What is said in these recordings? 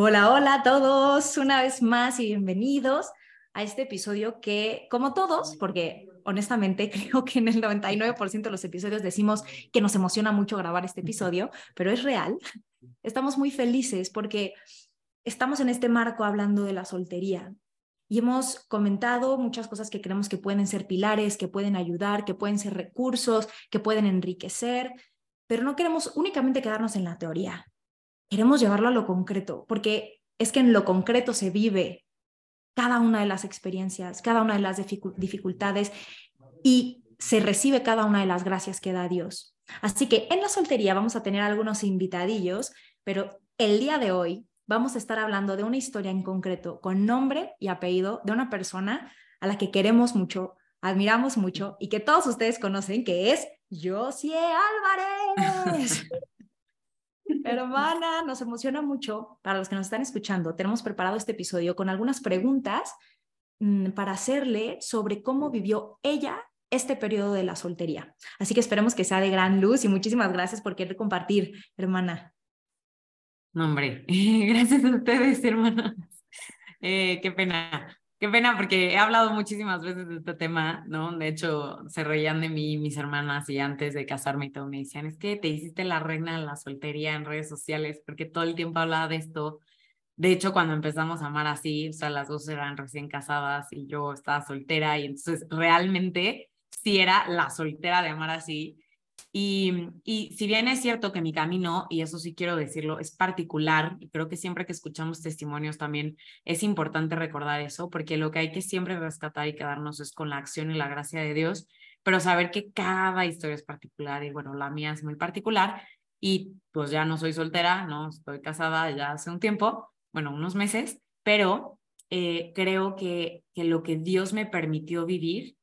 Hola, hola a todos, una vez más y bienvenidos a este episodio que, como todos, porque honestamente creo que en el 99% de los episodios decimos que nos emociona mucho grabar este episodio, pero es real. Estamos muy felices porque estamos en este marco hablando de la soltería y hemos comentado muchas cosas que creemos que pueden ser pilares, que pueden ayudar, que pueden ser recursos, que pueden enriquecer, pero no queremos únicamente quedarnos en la teoría queremos llevarlo a lo concreto, porque es que en lo concreto se vive cada una de las experiencias, cada una de las dificultades y se recibe cada una de las gracias que da Dios. Así que en la soltería vamos a tener algunos invitadillos, pero el día de hoy vamos a estar hablando de una historia en concreto con nombre y apellido de una persona a la que queremos mucho, admiramos mucho y que todos ustedes conocen, que es Josie Álvarez. Hermana, nos emociona mucho. Para los que nos están escuchando, tenemos preparado este episodio con algunas preguntas mm, para hacerle sobre cómo vivió ella este periodo de la soltería. Así que esperemos que sea de gran luz y muchísimas gracias por querer compartir, hermana. No, hombre, gracias a ustedes, hermanas. Eh, qué pena. Qué pena porque he hablado muchísimas veces de este tema, ¿no? De hecho, se reían de mí mis hermanas y antes de casarme y todo me decían, es que te hiciste la reina de la soltería en redes sociales porque todo el tiempo hablaba de esto. De hecho, cuando empezamos a amar así, o sea, las dos eran recién casadas y yo estaba soltera y entonces realmente sí era la soltera de amar así y, y, si bien es cierto que mi camino, y eso sí quiero decirlo, es particular, creo que siempre que escuchamos testimonios también es importante recordar eso, porque lo que hay que siempre rescatar y quedarnos es con la acción y la gracia de Dios, pero saber que cada historia es particular, y bueno, la mía es muy particular, y pues ya no soy soltera, no, estoy casada ya hace un tiempo, bueno, unos meses, pero eh, creo que, que lo que Dios me permitió vivir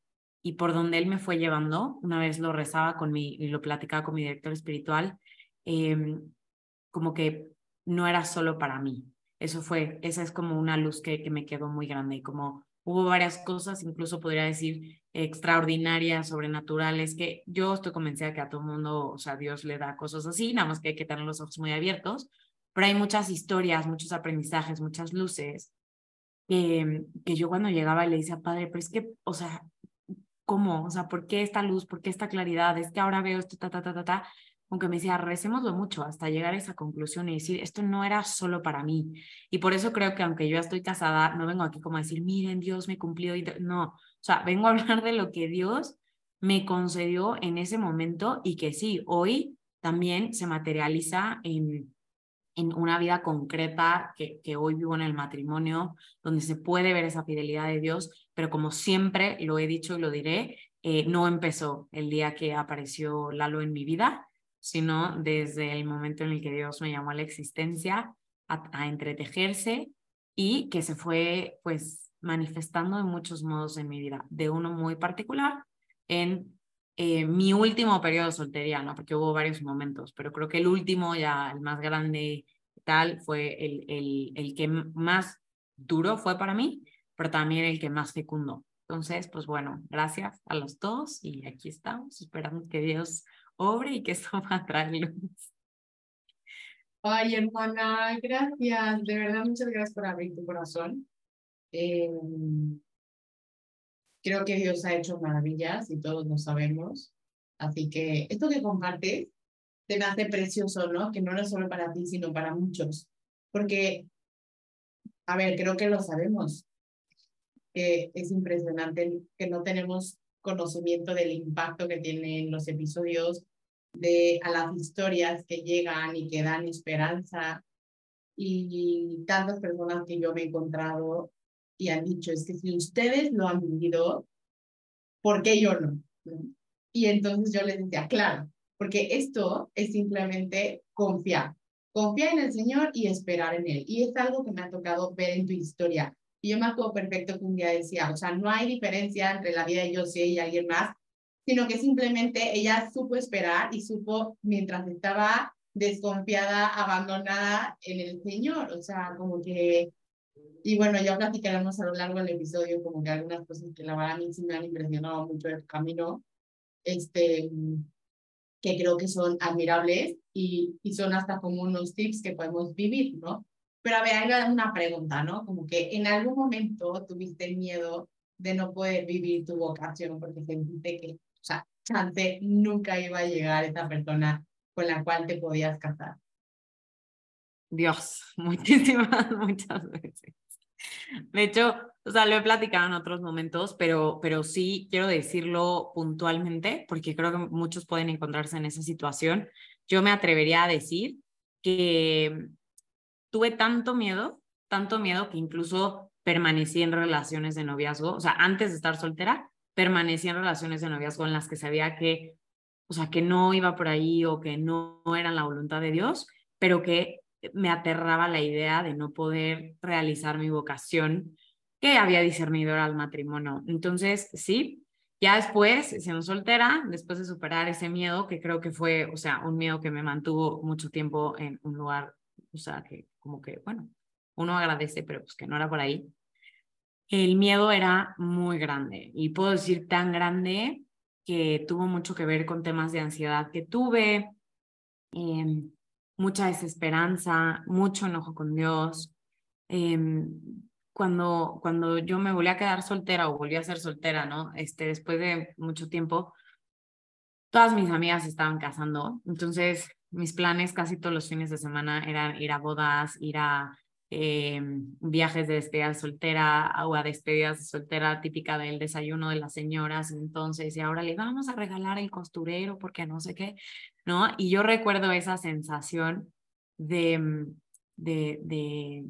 y por donde él me fue llevando, una vez lo rezaba con mi, y lo platicaba con mi director espiritual, eh, como que no era solo para mí. Eso fue, esa es como una luz que, que me quedó muy grande y como hubo varias cosas, incluso podría decir extraordinarias, sobrenaturales, que yo estoy convencida que a todo mundo, o sea, Dios le da cosas así, nada más que hay que tener los ojos muy abiertos, pero hay muchas historias, muchos aprendizajes, muchas luces, eh, que yo cuando llegaba le decía, padre, pero es que, o sea, ¿cómo? O sea, ¿por qué esta luz? ¿Por qué esta claridad? Es que ahora veo esto, ta, ta, ta, ta, ta. Aunque me decía, recémoslo mucho hasta llegar a esa conclusión y decir, esto no era solo para mí. Y por eso creo que aunque yo ya estoy casada, no vengo aquí como a decir, miren, Dios me cumplió. Y no, o sea, vengo a hablar de lo que Dios me concedió en ese momento y que sí, hoy también se materializa en, en una vida concreta que, que hoy vivo en el matrimonio, donde se puede ver esa fidelidad de Dios, pero como siempre lo he dicho y lo diré, eh, no empezó el día que apareció Lalo en mi vida, sino desde el momento en el que Dios me llamó a la existencia, a, entretejerse y que se fue pues manifestando de muchos modos en mi vida, de uno muy particular en eh, mi último periodo de soltería, ¿no? Porque hubo varios momentos, pero creo que el último, ya el más grande tal, fue el, el, el que más duro fue para mí, pero también el que más fecundo. Entonces, pues bueno, gracias a los dos y aquí estamos, esperamos que Dios obre y que esto va a traer luz. Ay, hermana, gracias, de verdad, muchas gracias por abrir tu corazón. Eh, Creo que Dios ha hecho maravillas y todos lo sabemos. Así que esto que compartes te hace precioso, ¿no? Que no es solo para ti, sino para muchos. Porque, a ver, creo que lo sabemos, que es impresionante que no tenemos conocimiento del impacto que tienen los episodios, de a las historias que llegan y que dan esperanza. Y tantas personas que yo me he encontrado y han dicho, es que si ustedes lo han vivido, ¿por qué yo no? Y entonces yo les decía, claro, porque esto es simplemente confiar. Confiar en el Señor y esperar en Él. Y es algo que me ha tocado ver en tu historia. Y yo me acuerdo perfecto que un día decía, o sea, no hay diferencia entre la vida de Josie y alguien más, sino que simplemente ella supo esperar y supo, mientras estaba desconfiada, abandonada en el Señor. O sea, como que y bueno, ya platicaremos a lo largo del episodio como que algunas cosas que la verdad a mí sí me han impresionado mucho el camino, este, que creo que son admirables y, y son hasta como unos tips que podemos vivir, ¿no? Pero a ver, hay una pregunta, ¿no? Como que en algún momento tuviste miedo de no poder vivir tu vocación porque sentiste que, o sea, chance nunca iba a llegar esa persona con la cual te podías casar. Dios, muchísimas, muchas veces. De hecho, o sea, lo he platicado en otros momentos, pero, pero sí quiero decirlo puntualmente, porque creo que muchos pueden encontrarse en esa situación. Yo me atrevería a decir que tuve tanto miedo, tanto miedo que incluso permanecí en relaciones de noviazgo, o sea, antes de estar soltera, permanecí en relaciones de noviazgo en las que sabía que, o sea, que no iba por ahí o que no, no eran la voluntad de Dios, pero que me aterraba la idea de no poder realizar mi vocación que había discernido al matrimonio. Entonces, sí, ya después, siendo soltera, después de superar ese miedo, que creo que fue, o sea, un miedo que me mantuvo mucho tiempo en un lugar, o sea, que como que, bueno, uno agradece, pero pues que no era por ahí. El miedo era muy grande y puedo decir tan grande que tuvo mucho que ver con temas de ansiedad que tuve, eh, mucha desesperanza, mucho enojo con Dios. Em, cuando, cuando yo me volví a quedar soltera o volví a ser soltera, ¿no? Este, después de mucho tiempo, todas mis amigas estaban casando, entonces mis planes casi todos los fines de semana eran ir a bodas, ir a eh, viajes de despedida soltera o a despedidas de soltera típica del desayuno de las señoras, entonces, y ahora le vamos a regalar el costurero porque no sé qué, ¿no? Y yo recuerdo esa sensación de, mm, de, de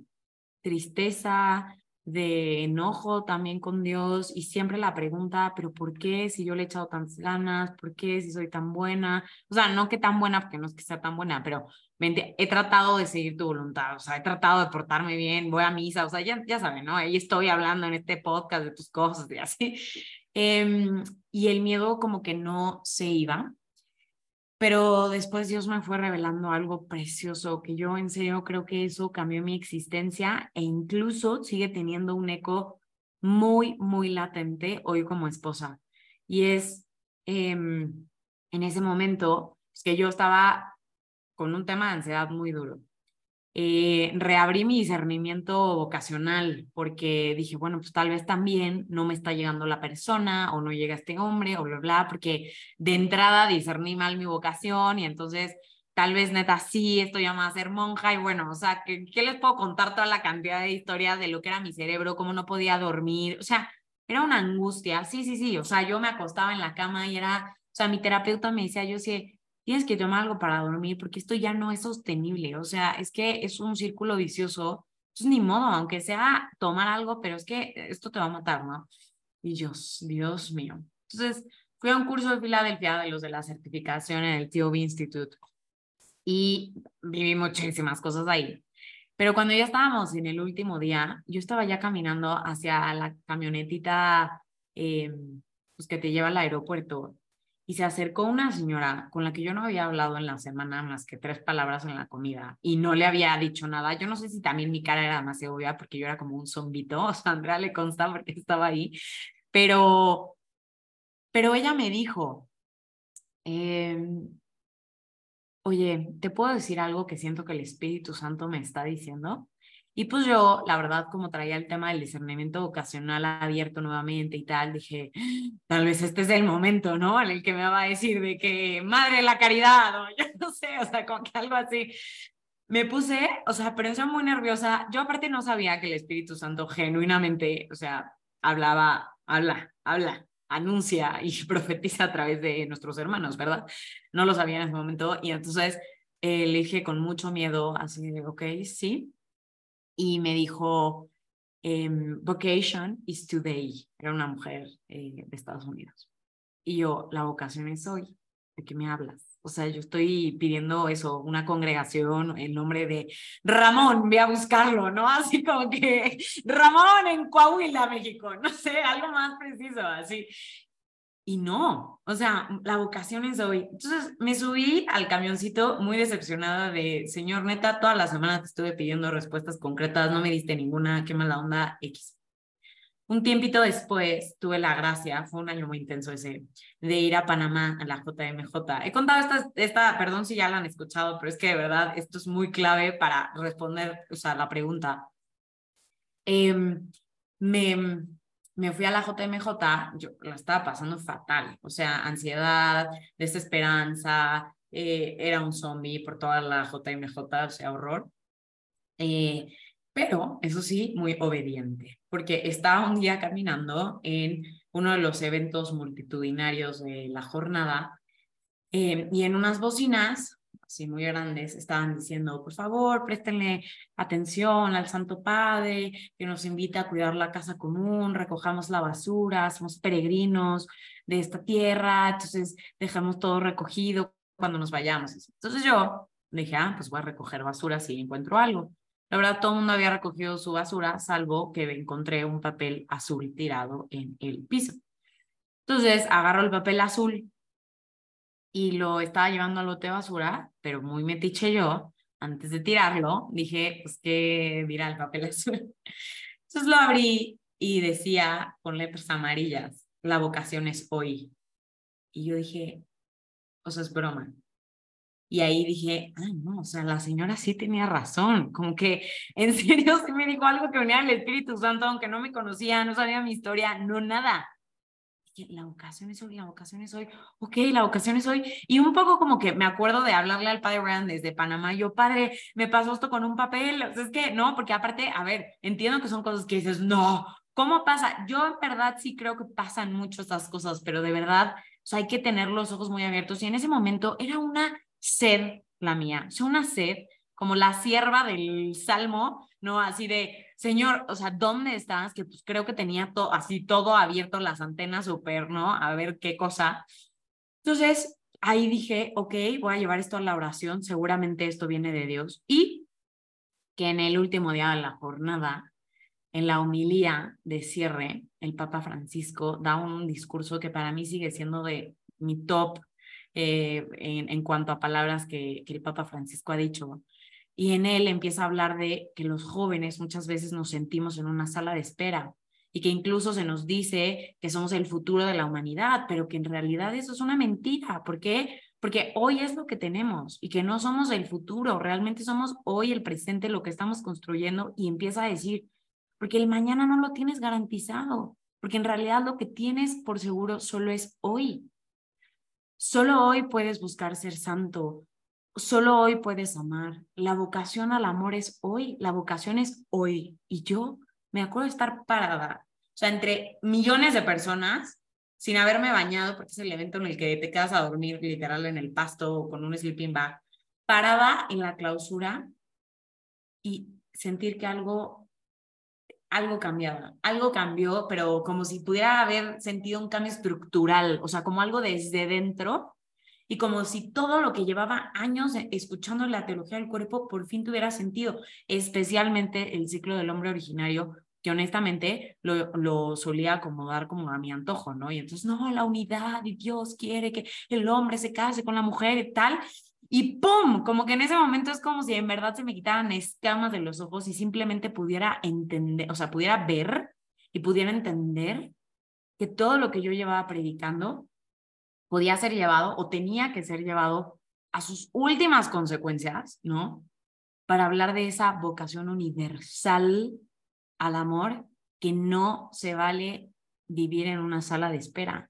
tristeza, de enojo también con Dios y siempre la pregunta, pero ¿por qué si yo le he echado tantas ganas? ¿Por qué si soy tan buena? O sea, no que tan buena porque no es que sea tan buena, pero he tratado de seguir tu voluntad, o sea, he tratado de portarme bien, voy a misa, o sea, ya, ya saben, ¿no? Ahí estoy hablando en este podcast de tus cosas y así. Em, y el miedo como que no se iba, pero después Dios me fue revelando algo precioso que yo en serio creo que eso cambió mi existencia e incluso sigue teniendo un eco muy, muy latente hoy como esposa. Y es em, en ese momento que yo estaba con un tema de ansiedad muy duro eh, reabrí mi discernimiento vocacional porque dije, bueno, pues tal vez también no me está llegando la persona o no llega este hombre o bla, bla, porque de entrada discerní mal mi vocación y entonces tal vez neta sí estoy llamada a ser monja y bueno, o sea, ¿qué, ¿qué les puedo contar toda la cantidad de historias de lo que era mi cerebro, cómo no podía dormir? O sea, era una angustia, sí, sí, sí, o sea, yo me acostaba en la cama y era, o sea, mi terapeuta me decía, yo sí, tienes que tomar algo para dormir porque esto ya no es sostenible, o sea, es que es un círculo vicioso, entonces ni modo, aunque sea tomar algo, pero es que esto te va a matar, ¿no? Y Dios, Dios mío. Entonces, fui a un curso de Filadelfia de los de la certificación en el TOB Institute y viví muchísimas cosas ahí. Pero cuando ya estábamos en el último día, yo estaba ya caminando hacia la camionetita eh, pues que te lleva al aeropuerto y se acercó una señora con la que yo no había hablado en la semana más que tres palabras en la comida y no le había dicho nada. Yo no sé si también mi cara era demasiado obvia porque yo era como un zombito, o sea, Andrea le consta porque estaba ahí, pero, pero ella me dijo, em, oye, ¿te puedo decir algo que siento que el Espíritu Santo me está diciendo? Y pues yo, la verdad, como traía el tema del discernimiento vocacional abierto nuevamente y tal, dije, tal vez este es el momento, ¿no? En el que me va a decir de que madre la caridad, o yo no sé, o sea, como que algo así. Me puse, o sea, pero yo muy nerviosa. Yo aparte no sabía que el Espíritu Santo genuinamente, o sea, hablaba, habla, habla, anuncia y profetiza a través de nuestros hermanos, ¿verdad? No lo sabía en ese momento y entonces eh, le dije con mucho miedo, así de, ok, sí, y me dijo, em, vocation is today. Era una mujer eh, de Estados Unidos. Y yo, la vocación es hoy. ¿de qué me hablas? O sea, yo estoy pidiendo eso, una congregación en nombre de Ramón, voy a buscarlo, ¿no? Así como que Ramón en Coahuila, México, no sé, algo más preciso, así. Y no, o sea, la vocación es hoy. Entonces me subí al camioncito muy decepcionada de, señor, neta, toda la semana te estuve pidiendo respuestas concretas, no me diste ninguna, qué mala onda, X. Un tiempito después tuve la gracia, fue un año muy intenso ese, de ir a Panamá a la JMJ. He contado esta, esta, perdón si ya la han escuchado, pero es que de verdad esto es muy clave para responder, o sea, la pregunta. Eh, me, me fui a la JMJ, yo la estaba pasando fatal, o sea, ansiedad, desesperanza, eh, era un zombie por toda la JMJ, o sea, horror. Eh, pero, eso sí, muy obediente, porque estaba un día caminando en uno de los eventos multitudinarios de la jornada eh, y en unas bocinas así muy grandes, estaban diciendo, por favor, préstenle atención al Santo Padre, que nos invita a cuidar la casa común, recojamos la basura, somos peregrinos de esta tierra, entonces dejamos todo recogido cuando nos vayamos. Entonces yo dije, ah, pues voy a recoger basura si encuentro algo. La verdad, todo el mundo había recogido su basura, salvo que encontré un papel azul tirado en el piso. Entonces agarro el papel azul y lo estaba llevando al bote de basura, pero muy metiche yo, antes de tirarlo, dije, pues que dirá el papel azul. Entonces lo abrí y decía con letras amarillas, la vocación es hoy. Y yo dije, o sea, es broma. Y ahí dije, ah, no, o sea, la señora sí tenía razón, como que en serio sí me dijo algo que venía del Espíritu Santo, aunque no me conocía, no sabía mi historia, no nada la vocación es hoy, la vocación es hoy, ok, la vocación es hoy. Y un poco como que me acuerdo de hablarle al padre Rand desde Panamá, yo, padre, me pasó esto con un papel, o sea, es que no, porque aparte, a ver, entiendo que son cosas que dices, no, ¿cómo pasa? Yo en verdad sí creo que pasan mucho estas cosas, pero de verdad, hay que tener los ojos muy abiertos. Y en ese momento era una sed la mía, o sea, una sed como la sierva del Salmo, ¿no? Así de, Señor, o sea, ¿dónde estás? Que pues creo que tenía todo, así todo abierto, las antenas súper, ¿no? A ver qué cosa. Entonces, ahí dije, ok, voy a llevar esto a la oración, seguramente esto viene de Dios. Y que en el último día de la jornada, en la homilía de cierre, el Papa Francisco da un discurso que para mí sigue siendo de mi top eh, en, en, cuanto a palabras que, que el Papa Francisco ha dicho y en él empieza a hablar de que los jóvenes muchas veces nos sentimos en una sala de espera y que incluso se nos dice que somos el futuro de la humanidad, pero que en realidad eso es una mentira. ¿Por qué? Porque hoy es lo que tenemos y que no somos el futuro, realmente somos hoy el presente, lo que estamos construyendo y empieza a decir, porque el mañana no lo tienes garantizado, porque en realidad lo que tienes por seguro solo es hoy. Solo hoy puedes buscar ser santo, Solo hoy puedes amar. La vocación al amor es hoy. La vocación es hoy. Y yo me acuerdo de estar parada, o sea, entre millones de personas, sin haberme bañado, porque es el evento en el que te quedas a dormir literal en el pasto o con un sleeping bag, parada en la clausura y sentir que algo, algo cambiaba. Algo cambió, pero como si pudiera haber sentido un cambio estructural, o sea, como algo desde dentro y como si todo lo que llevaba años escuchando la teología del cuerpo por fin tuviera sentido, especialmente el ciclo del hombre originario, que honestamente lo, lo solía acomodar como a mi antojo, ¿no? Y entonces, no, la unidad y Dios quiere que el hombre se case con la mujer y tal. Y ¡pum! Como que en ese momento es como si en verdad se me quitaran escamas de los ojos y simplemente pudiera entender, o sea, pudiera ver y pudiera entender que todo lo que yo llevaba predicando podía ser llevado o tenía que ser llevado a sus últimas consecuencias, ¿no? Para hablar de esa vocación universal al amor que no se vale vivir en una sala de espera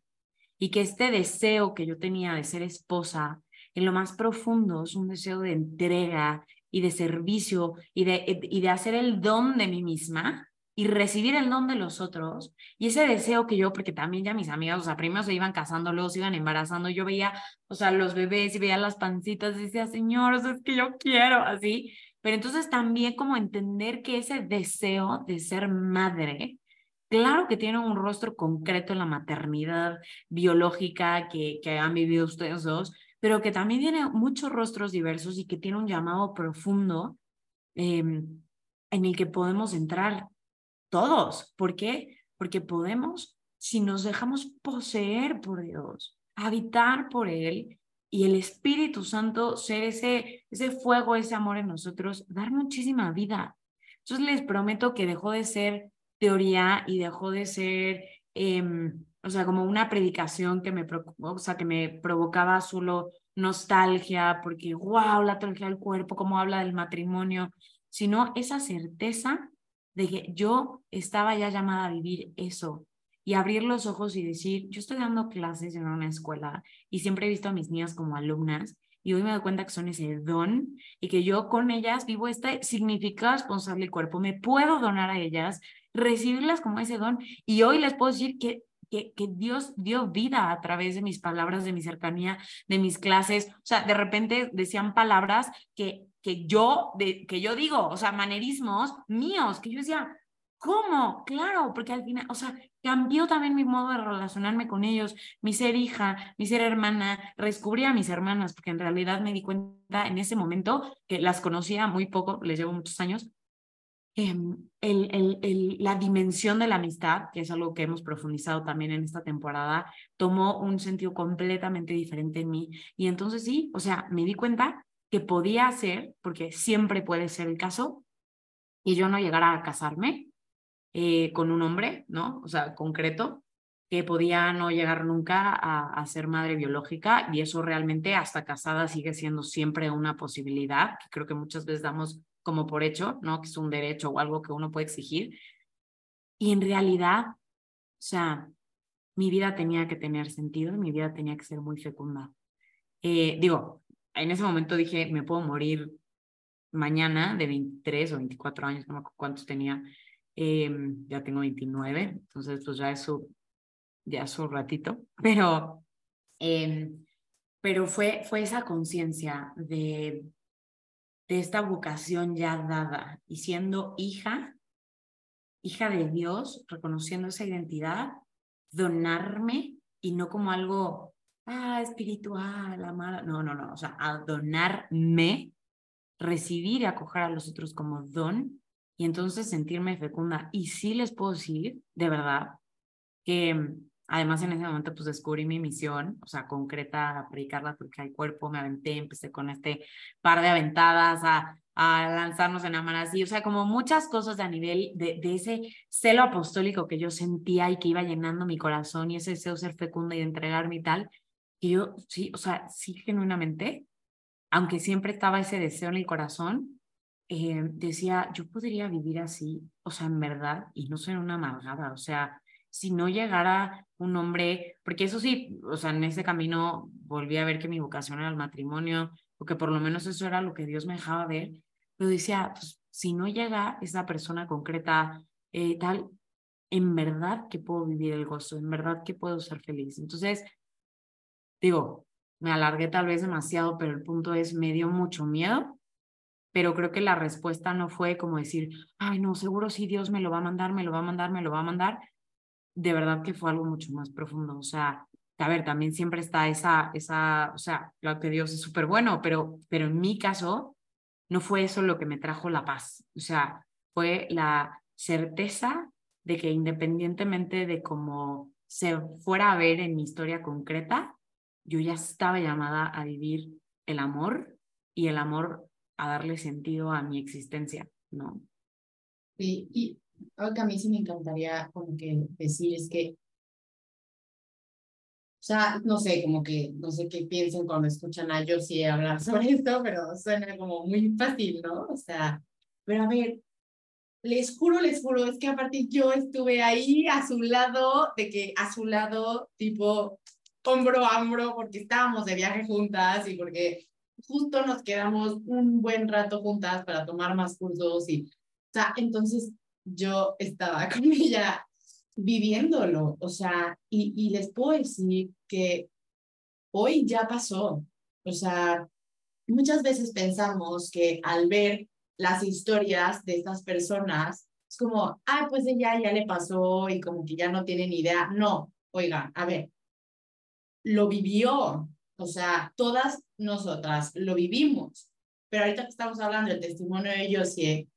y que este deseo que yo tenía de ser esposa en lo más profundo es un deseo de entrega y de servicio y de, y de hacer el don de mí misma y recibir el don de los otros. Y ese deseo que yo, porque también ya mis amigas, o sea, primero se iban casando, luego se iban embarazando, yo veía, o sea, los bebés y veía las pancitas decía, Señor, o sea, es que yo quiero, así. Pero entonces también como entender que ese deseo de ser madre Claro que tiene un rostro concreto en la maternidad biológica que, que han vivido ustedes dos, pero que también tiene muchos rostros diversos y que tiene un llamado profundo em, en el que podemos entrar todos. ¿Por qué? Porque podemos, si nos dejamos poseer por Dios, habitar por Él y el Espíritu Santo ser ese, ese fuego, ese amor en nosotros, dar muchísima vida. Entonces les prometo que dejó de ser teoría y dejó de ser, em, o sea, como una predicación que me, o sea, que me provocaba solo nostalgia, porque, wow, la teología del cuerpo, cómo habla del matrimonio, sino esa certeza de que yo estaba ya llamada a vivir eso y abrir los ojos y decir, yo estoy dando clases en una escuela y siempre he visto a mis niñas como alumnas y hoy me doy cuenta que son ese don y que yo con ellas vivo este significado responsable del cuerpo, me puedo donar a ellas, recibirlas como ese don y hoy les puedo decir que que, que, Dios dio vida a través de mis palabras, de mi cercanía, de mis clases. O sea, de repente decían palabras que, que, yo, de, que yo digo, o sea, manerismos míos, que yo decía, ¿cómo? Claro, porque al final, o sea, cambió también mi modo de relacionarme con ellos, mi ser hija, mi ser hermana, descubrí a mis hermanas, porque en realidad me di cuenta en ese momento que las conocía muy poco, les llevo muchos años, em, la dimensión de la amistad, que es algo que hemos profundizado también en esta temporada, tomó un sentido completamente diferente en mí. Y entonces sí, o sea, me di cuenta que podía ser, porque siempre puede ser el caso, y yo no llegara a casarme, eh, con un hombre, ¿no? O sea, concreto, que podía no llegar nunca a, ser madre biológica y eso realmente hasta casada sigue siendo siempre una posibilidad, que creo que muchas veces damos como por hecho, ¿no? Que es un derecho o algo que uno puede exigir. Y en realidad, o sea, mi vida tenía que tener sentido, mi vida tenía que ser muy fecunda. Eh, digo, en ese momento dije, me puedo morir mañana de 23 o 24 años, no me acuerdo cuántos tenía, eh, ya tengo 29, entonces pues ya es su, ya su ratito, pero, eh, pero fue, fue esa conciencia de, de esta vocación ya dada y siendo hija, hija de Dios, reconociendo esa identidad, donarme y no como algo, ah, espiritual, amar, no, no, no, o sea, a donarme, recibir y acoger a los otros como don y entonces sentirme fecunda. Y sí les puedo decir, de verdad, que además en ese momento pues descubrí mi misión, o sea, concreta, predicarla porque hay cuerpo, me aventé, empecé con este par de aventadas a, a lanzarnos en amar así, o sea, como muchas cosas a nivel de, de, ese celo apostólico que yo sentía y que iba llenando mi corazón y ese deseo de ser fecunda y de entregarme y tal, y yo sí, o sea, sí genuinamente, aunque siempre estaba ese deseo en el corazón, eh, decía, yo podría vivir así, o sea, en verdad, y no ser una amargada, o sea, si no llegara un hombre, porque eso sí, o sea, en ese camino volví a ver que mi vocación era el matrimonio, o que por lo menos eso era lo que Dios me dejaba ver, pero decía, pues, si no llega esa persona concreta, eh, tal, en verdad que puedo vivir el gozo, en verdad que puedo ser feliz. Entonces, digo, me alargué tal vez demasiado, pero el punto es, me dio mucho miedo pero creo que la respuesta no fue como decir, ay, no, seguro si Dios me lo va a mandar, me lo va a mandar, me lo va a mandar. De verdad que fue algo mucho más profundo. O sea, a ver, también siempre está esa, esa, o sea, claro que Dios es súper bueno, pero, pero en mi caso no fue eso lo que me trajo la paz. O sea, fue la certeza de que independientemente de cómo se fuera a ver en mi historia concreta, yo ya estaba llamada a vivir el amor y el amor a darle sentido a mi existencia, ¿no? Sí, y algo que a mí sí me encantaría como que decir es que, o sea, no sé, como que, no sé qué piensen cuando escuchan a yo sí hablar sobre esto, pero suena como muy fácil, ¿no? O sea, pero a ver, les juro, les juro, es que aparte yo estuve ahí a su lado, de que a su lado, tipo, hombro a hombro, porque estábamos de viaje juntas y porque justo nos quedamos un buen rato juntas para tomar más cursos y, o sea, entonces yo estaba con ella viviéndolo, o sea, y, y les puedo decir que hoy ya pasó, o sea, muchas veces pensamos que al ver las historias de estas personas, Es como, ay, pues ella ya le pasó y como que ya no tiene ni idea. No, oigan, a ver, lo vivió, o sea, todas nosotras lo vivimos. Pero ahorita que estamos hablando del testimonio de Josie,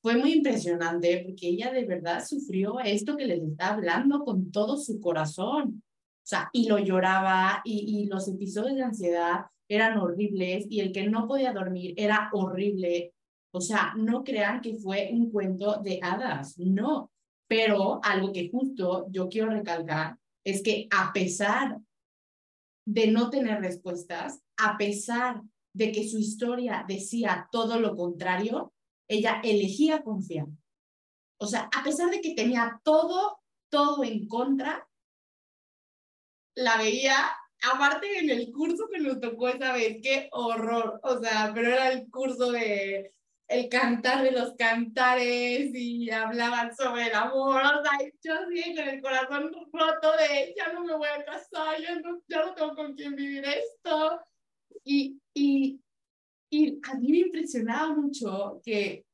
fue muy impresionante porque ella de verdad sufrió esto que les está hablando con todo su corazón. O sea, y lo lloraba y, los episodios de ansiedad eran horribles y el que no podía dormir era horrible. O sea, no crean que fue un cuento de hadas, no. Pero algo que justo yo quiero recalcar es que a pesar de no tener respuestas, a pesar de que su historia decía todo lo contrario, ella elegía confiar. O sea, a pesar de que tenía todo, todo en contra, la veía, aparte en el curso que nos tocó esa vez, qué horror, o sea, pero era el curso de el cantar de los cantares y hablaban sobre el amor, o sea, yo así con el corazón roto de ya no me voy a casar, ya no, ya no tengo con quién vivir esto. Y, y, y a mí me impresionaba mucho que,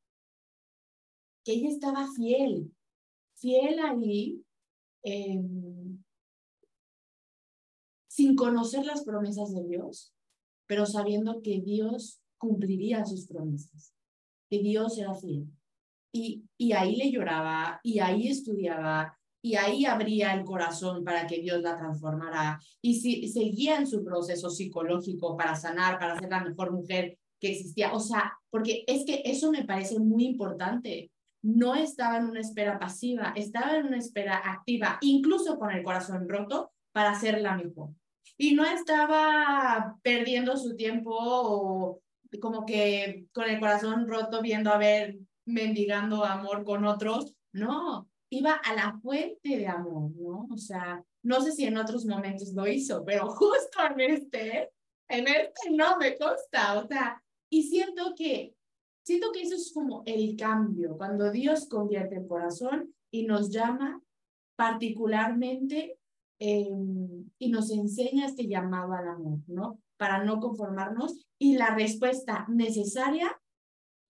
que ella estaba fiel, fiel ahí, eh, sin conocer las promesas de Dios, pero sabiendo que Dios cumpliría sus promesas. Dios era fiel. Y, y ahí le lloraba, y ahí estudiaba, y ahí abría el corazón para que Dios la transformara. Y si, seguía en su proceso psicológico para sanar, para ser la mejor mujer existía. O sea, porque es que eso me parece muy importante. No estaba en una espera pasiva, estaba en una espera activa, incluso con el corazón roto, para ser la mejor. Y no estaba perdiendo su tiempo o como que con el corazón roto viendo a ver mendigando amor con otros, no, iba a la fuente de amor, ¿no? O sea, no sé si en otros momentos lo hizo, pero justo en este, en este no me consta, o sea, y siento que, siento que eso es como el cambio, cuando Dios convierte el corazón y nos llama particularmente y nos enseña este llamado al amor, ¿no? Para no conformarnos y la respuesta necesaria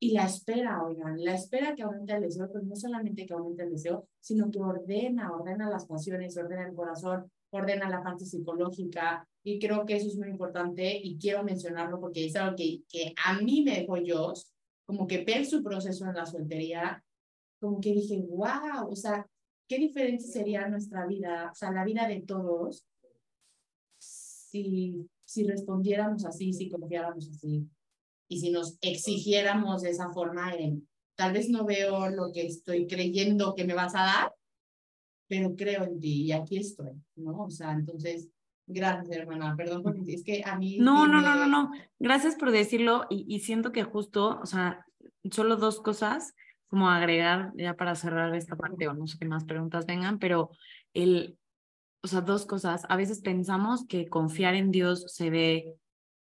y la espera, oigan, la espera que aumenta el deseo, pues no solamente que aumenta el deseo, sino que ordena, ordena las pasiones, ordena el corazón, ordena la parte psicológica, y creo que eso es muy importante y quiero mencionarlo porque es algo que, que a mí me dejó yo, como que ver su proceso en la soltería, como que dije, wow, o sea, qué diferente sería nuestra vida, o sea, la vida de todos, si si respondiéramos así, si confiáramos así y si nos exigiéramos de esa forma en, tal vez no veo lo que estoy creyendo que me vas a dar, pero creo en ti y aquí estoy, ¿no? O sea, entonces, gracias hermana, perdón porque es que a mí... No, no, no, no, no, gracias por decirlo y, y siento que justo, o sea, solo dos cosas como agregar ya para cerrar esta parte o no sé qué más preguntas vengan, pero el, o sea, dos cosas. A veces pensamos que confiar en Dios se ve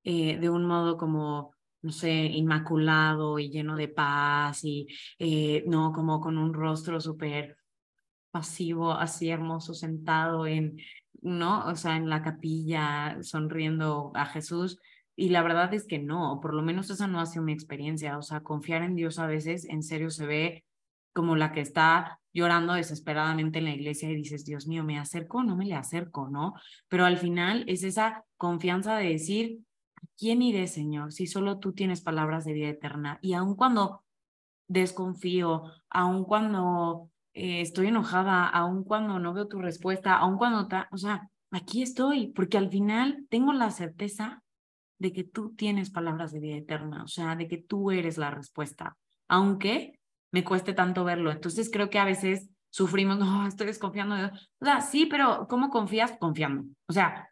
eh, de un modo como, no sé, inmaculado y lleno de paz y eh, no como con un rostro súper pasivo, así hermoso, sentado en, ¿no? O sea, en la capilla, sonriendo a Jesús. Y la verdad es que no, por lo menos esa no ha sido mi experiencia. O sea, confiar en Dios a veces en serio se ve como la que está llorando desesperadamente en la iglesia y dices, Dios mío, ¿me acerco no me le acerco, no? Pero al final es esa confianza de decir, ¿a quién iré, Señor? Si solo tú tienes palabras de vida eterna. Y aun cuando desconfío, aun cuando eh, estoy enojada, aun cuando no veo tu respuesta, aun cuando, o sea, aquí estoy, porque al final tengo la certeza de que tú tienes palabras de vida eterna, o sea, de que tú eres la respuesta, aunque me cueste tanto verlo. Entonces creo que a veces sufrimos, no, estoy desconfiando. De... O sea, sí, pero ¿cómo confías? Confiando. O sea,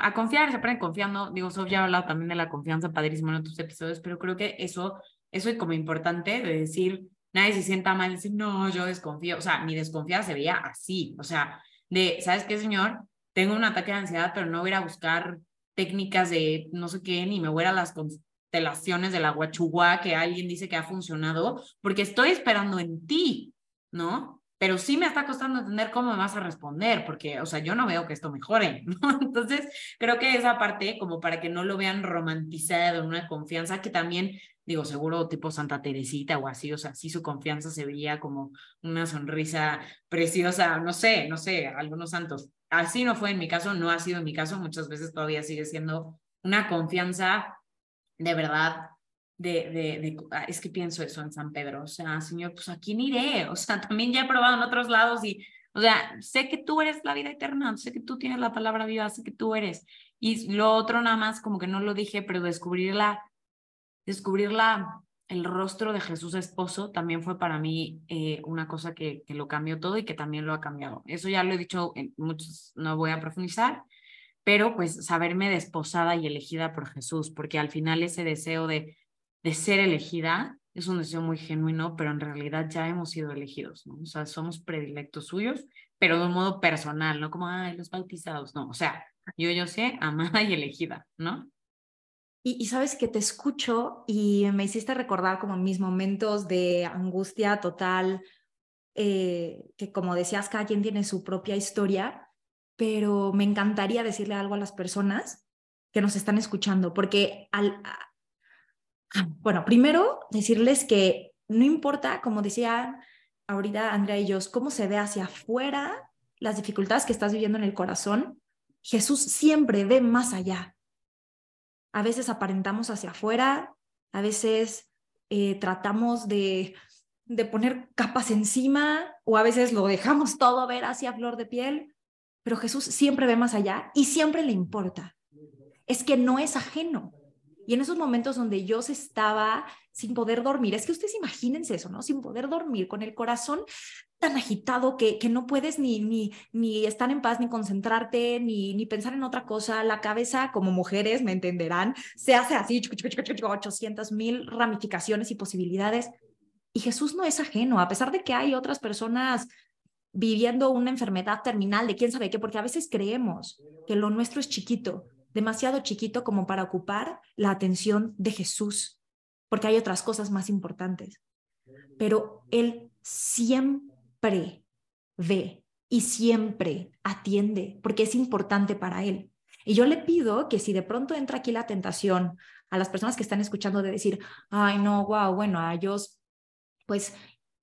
a confiar se aprende confiando. Digo, Sofía ha hablado también de la confianza padrísimo en otros episodios, pero creo que eso, eso es como importante de decir, nadie se sienta mal, decir, no, yo desconfío. O sea, mi desconfianza se veía así. O sea, de, ¿sabes qué, señor? Tengo un ataque de ansiedad, pero no voy a buscar técnicas de no sé qué, ni me voy a las constelaciones de la Huachugua que alguien dice que ha funcionado, porque estoy esperando en ti, ¿no? pero sí me está costando entender cómo me vas a responder, porque, o sea, yo no veo que esto mejore, ¿no? Entonces, creo que esa parte, como para que no lo vean romantizado, una confianza que también, digo, seguro tipo Santa Teresita o así, o sea, sí su confianza se veía como una sonrisa preciosa, no sé, no sé, algunos santos. Así no fue en mi caso, no ha sido en mi caso, muchas veces todavía sigue siendo una confianza de verdad de, de, ah, es que pienso eso en San Pedro, o sea, Señor, pues a quién iré, o sea, también ya he probado en otros lados y, o sea, sé que tú eres la vida eterna, sé que tú tienes la palabra viva, sé que tú eres. Y lo otro nada más, como que no lo dije, pero descubrirla, el rostro de Jesús esposo también fue para mí eh, una cosa que, que lo cambió todo y que también lo ha cambiado. Eso ya lo he dicho en muchos, no voy a profundizar, pero pues saberme desposada y elegida por Jesús, porque al final ese deseo de de ser elegida es un deseo muy genuino, pero en realidad ya hemos sido elegidos, ¿no? O sea, somos predilectos suyos, pero de un modo personal, no como, ay, los bautizados, no, o sea, yo, yo sé, amada y elegida, ¿no? Y, sabes que te escucho y me hiciste recordar como mis momentos de angustia total, eh, que como decías, cada quien tiene su propia historia, pero me encantaría decirle algo a las personas que nos están escuchando, porque al, bueno, primero decirles que no importa, como decía ahorita Andrea y yo, cómo se ve hacia afuera las dificultades que estás viviendo en el corazón, Jesús siempre ve más allá. A veces aparentamos hacia afuera, a veces eh, tratamos de, de poner capas encima o a veces lo dejamos todo ver hacia flor de piel, pero Jesús siempre ve más allá y siempre le importa. Es que no es ajeno. Y en esos momentos donde yo estaba sin poder dormir, es que ustedes imagínense eso, ¿no? Sin poder dormir, con el corazón tan agitado que, que no puedes ni, ni, ni estar en paz, ni concentrarte, ni, ni pensar en otra cosa. La cabeza, como mujeres, me entenderán, se hace así, 800 mil ramificaciones y posibilidades. Y Jesús no es ajeno, a pesar de que hay otras personas viviendo una enfermedad terminal de quién sabe qué, porque a veces creemos que lo nuestro es chiquito, demasiado chiquito como para ocupar la atención de Jesús, porque hay otras cosas más importantes. Pero Él siempre ve y siempre atiende, porque es importante para Él. Y yo le pido que si de pronto entra aquí la tentación a las personas que están escuchando de decir, ay, no, wow, bueno, a ellos, pues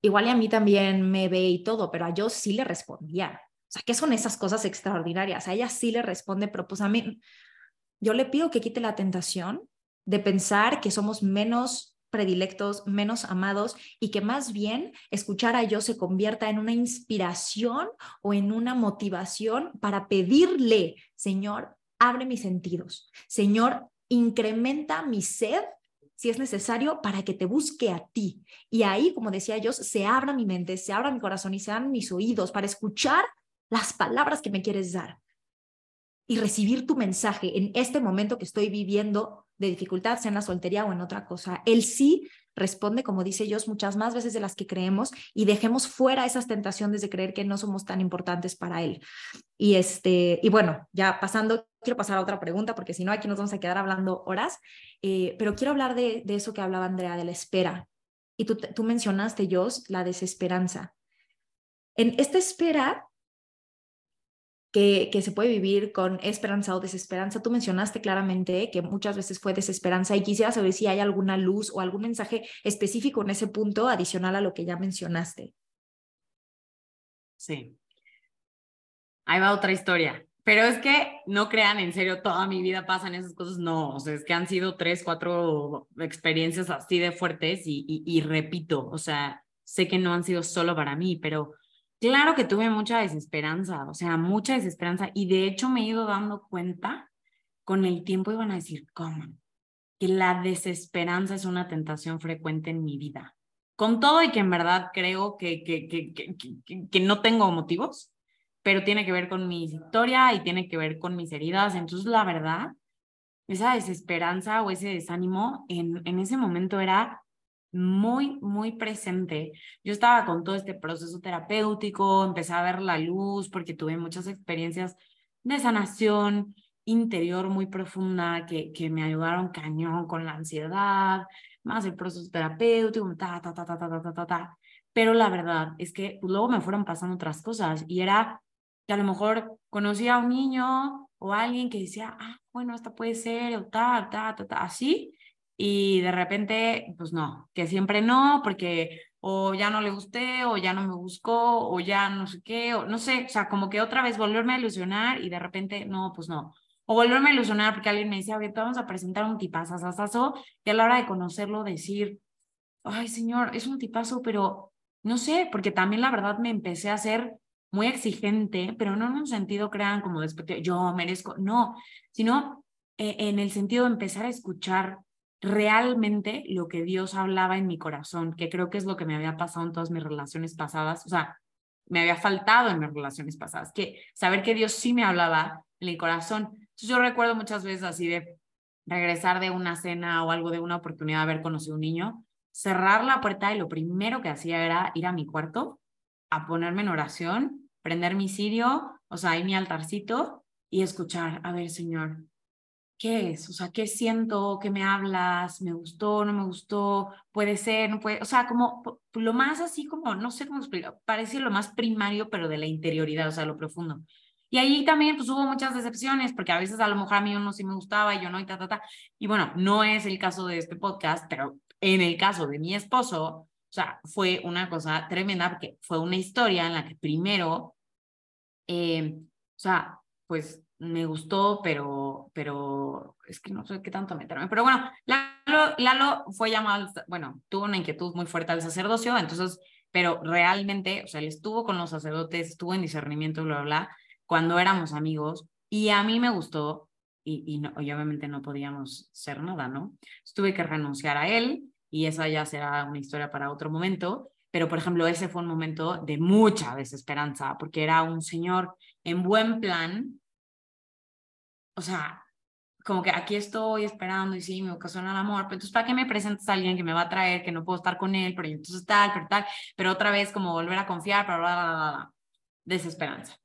igual y a mí también me ve y todo, pero a ellos sí le respondía. O sea, ¿qué son esas cosas extraordinarias? A ella sí le responde, pero pues a mí, yo le pido que quite la tentación de pensar que somos menos predilectos, menos amados y que más bien escuchar a Dios se convierta en una inspiración o en una motivación para pedirle, Señor, abre mis sentidos. Señor, incrementa mi sed si es necesario para que te busque a ti. Y ahí, como decía Dios, se abra mi mente, se abra mi corazón y se abran mis oídos para escuchar las palabras que me quieres dar y recibir tu mensaje en este momento que estoy viviendo de dificultad, sea en la soltería o en otra cosa. Él sí responde, como dice Dios, muchas más veces de las que creemos y dejemos fuera esas tentaciones de creer que no somos tan importantes para Él. Y, este, y bueno, ya pasando, quiero pasar a otra pregunta porque si no aquí nos vamos a quedar hablando horas, eh, pero quiero hablar de, de, eso que hablaba Andrea, de la espera. Y tú, tú mencionaste, Dios, la desesperanza. En esta espera que, se puede vivir con esperanza o desesperanza. Tú mencionaste claramente que muchas veces fue desesperanza y quisiera saber si hay alguna luz o algún mensaje específico en ese punto adicional a lo que ya mencionaste. Sí. Ahí va otra historia. Pero es que no crean, en serio, toda mi vida pasan esas cosas. No, o sea, es que han sido tres, cuatro experiencias así de fuertes y, y repito, o sea, sé que no han sido solo para mí, pero Claro que tuve mucha desesperanza, o sea, mucha desesperanza. Y de hecho me he ido dando cuenta, con el tiempo iban a decir, ¿cómo? Que la desesperanza es una tentación frecuente en mi vida. Con todo y que en verdad creo que, que, que, que, que no tengo motivos, pero tiene que ver con mi historia y tiene que ver con mis heridas. Entonces, la verdad, esa desesperanza o ese desánimo en, en ese momento era muy, muy presente. Yo estaba con todo este proceso terapéutico, empecé a ver la luz porque tuve muchas experiencias de sanación interior muy profunda que, que me ayudaron cañón con la ansiedad, más el proceso terapéutico, ta, ta, ta, ta, ta, ta, ta, ta. pero la verdad es que pues, luego me fueron pasando otras cosas y era que a lo mejor conocía a un niño o alguien que decía, ah, bueno, esta puede ser, o ta, ta, ta, ta, así, y de repente, pues no, que siempre no, porque o ya no le gusté, o ya no me buscó, o ya no sé qué, o no sé, o sea, como que otra vez volverme a ilusionar y de repente, no, pues no. O volverme a ilusionar porque alguien me decía, oye, te vamos a presentar un tipazazazazo, y a la hora de conocerlo decir, ay, señor, es un tipazo, pero no sé, porque también la verdad me empecé a hacer muy exigente, pero no en un sentido, crean, como después, yo merezco, no, sino eh, en el sentido de empezar a escuchar realmente lo que Dios hablaba en mi corazón, que creo que es lo que me había pasado en todas mis relaciones pasadas, o sea, me había faltado en mis relaciones pasadas, que saber que Dios sí me hablaba en el corazón. Entonces yo recuerdo muchas veces así de regresar de una cena o algo de una oportunidad de haber conocido un niño, cerrar la puerta y lo primero que hacía era ir a mi cuarto a ponerme en oración, prender mi cirio, o sea, ahí mi altarcito y escuchar, a ver, Señor, ¿qué es? O sea, ¿qué siento? ¿Qué me hablas? ¿Me gustó? ¿No me gustó? ¿Puede ser? ¿No puede? O sea, como lo más así como, no sé cómo explicar, parece lo más primario, pero de la interioridad, o sea, lo profundo. Y ahí también pues hubo muchas decepciones, porque a veces a lo mejor a mí uno sí me gustaba y yo no, y ta, ta, ta. Y bueno, no es el caso de este podcast, pero en el caso de mi esposo, o sea, fue una cosa tremenda porque fue una historia en la que primero, eh, o sea, pues me gustó, pero, pero es que no sé qué tanto meterme. Pero bueno, Lalo, Lalo fue llamado, bueno, tuvo una inquietud muy fuerte al sacerdocio, entonces, pero realmente, o sea, él estuvo con los sacerdotes, estuvo en discernimiento, bla, bla, bla, cuando éramos amigos, y a mí me gustó, y, y, no, y obviamente no podíamos ser nada, ¿no? Tuve que renunciar a él, y esa ya será una historia para otro momento, pero por ejemplo ese fue un momento de mucha desesperanza, porque era un señor en buen plan, o sea, como que aquí estoy esperando y sí, me ocasiona el amor, pero entonces ¿para qué me presentas a alguien que me va a traer, que no puedo estar con él, pero entonces tal, pero tal, pero otra vez como volver a confiar, bla, bla, bla, bla, desesperanza.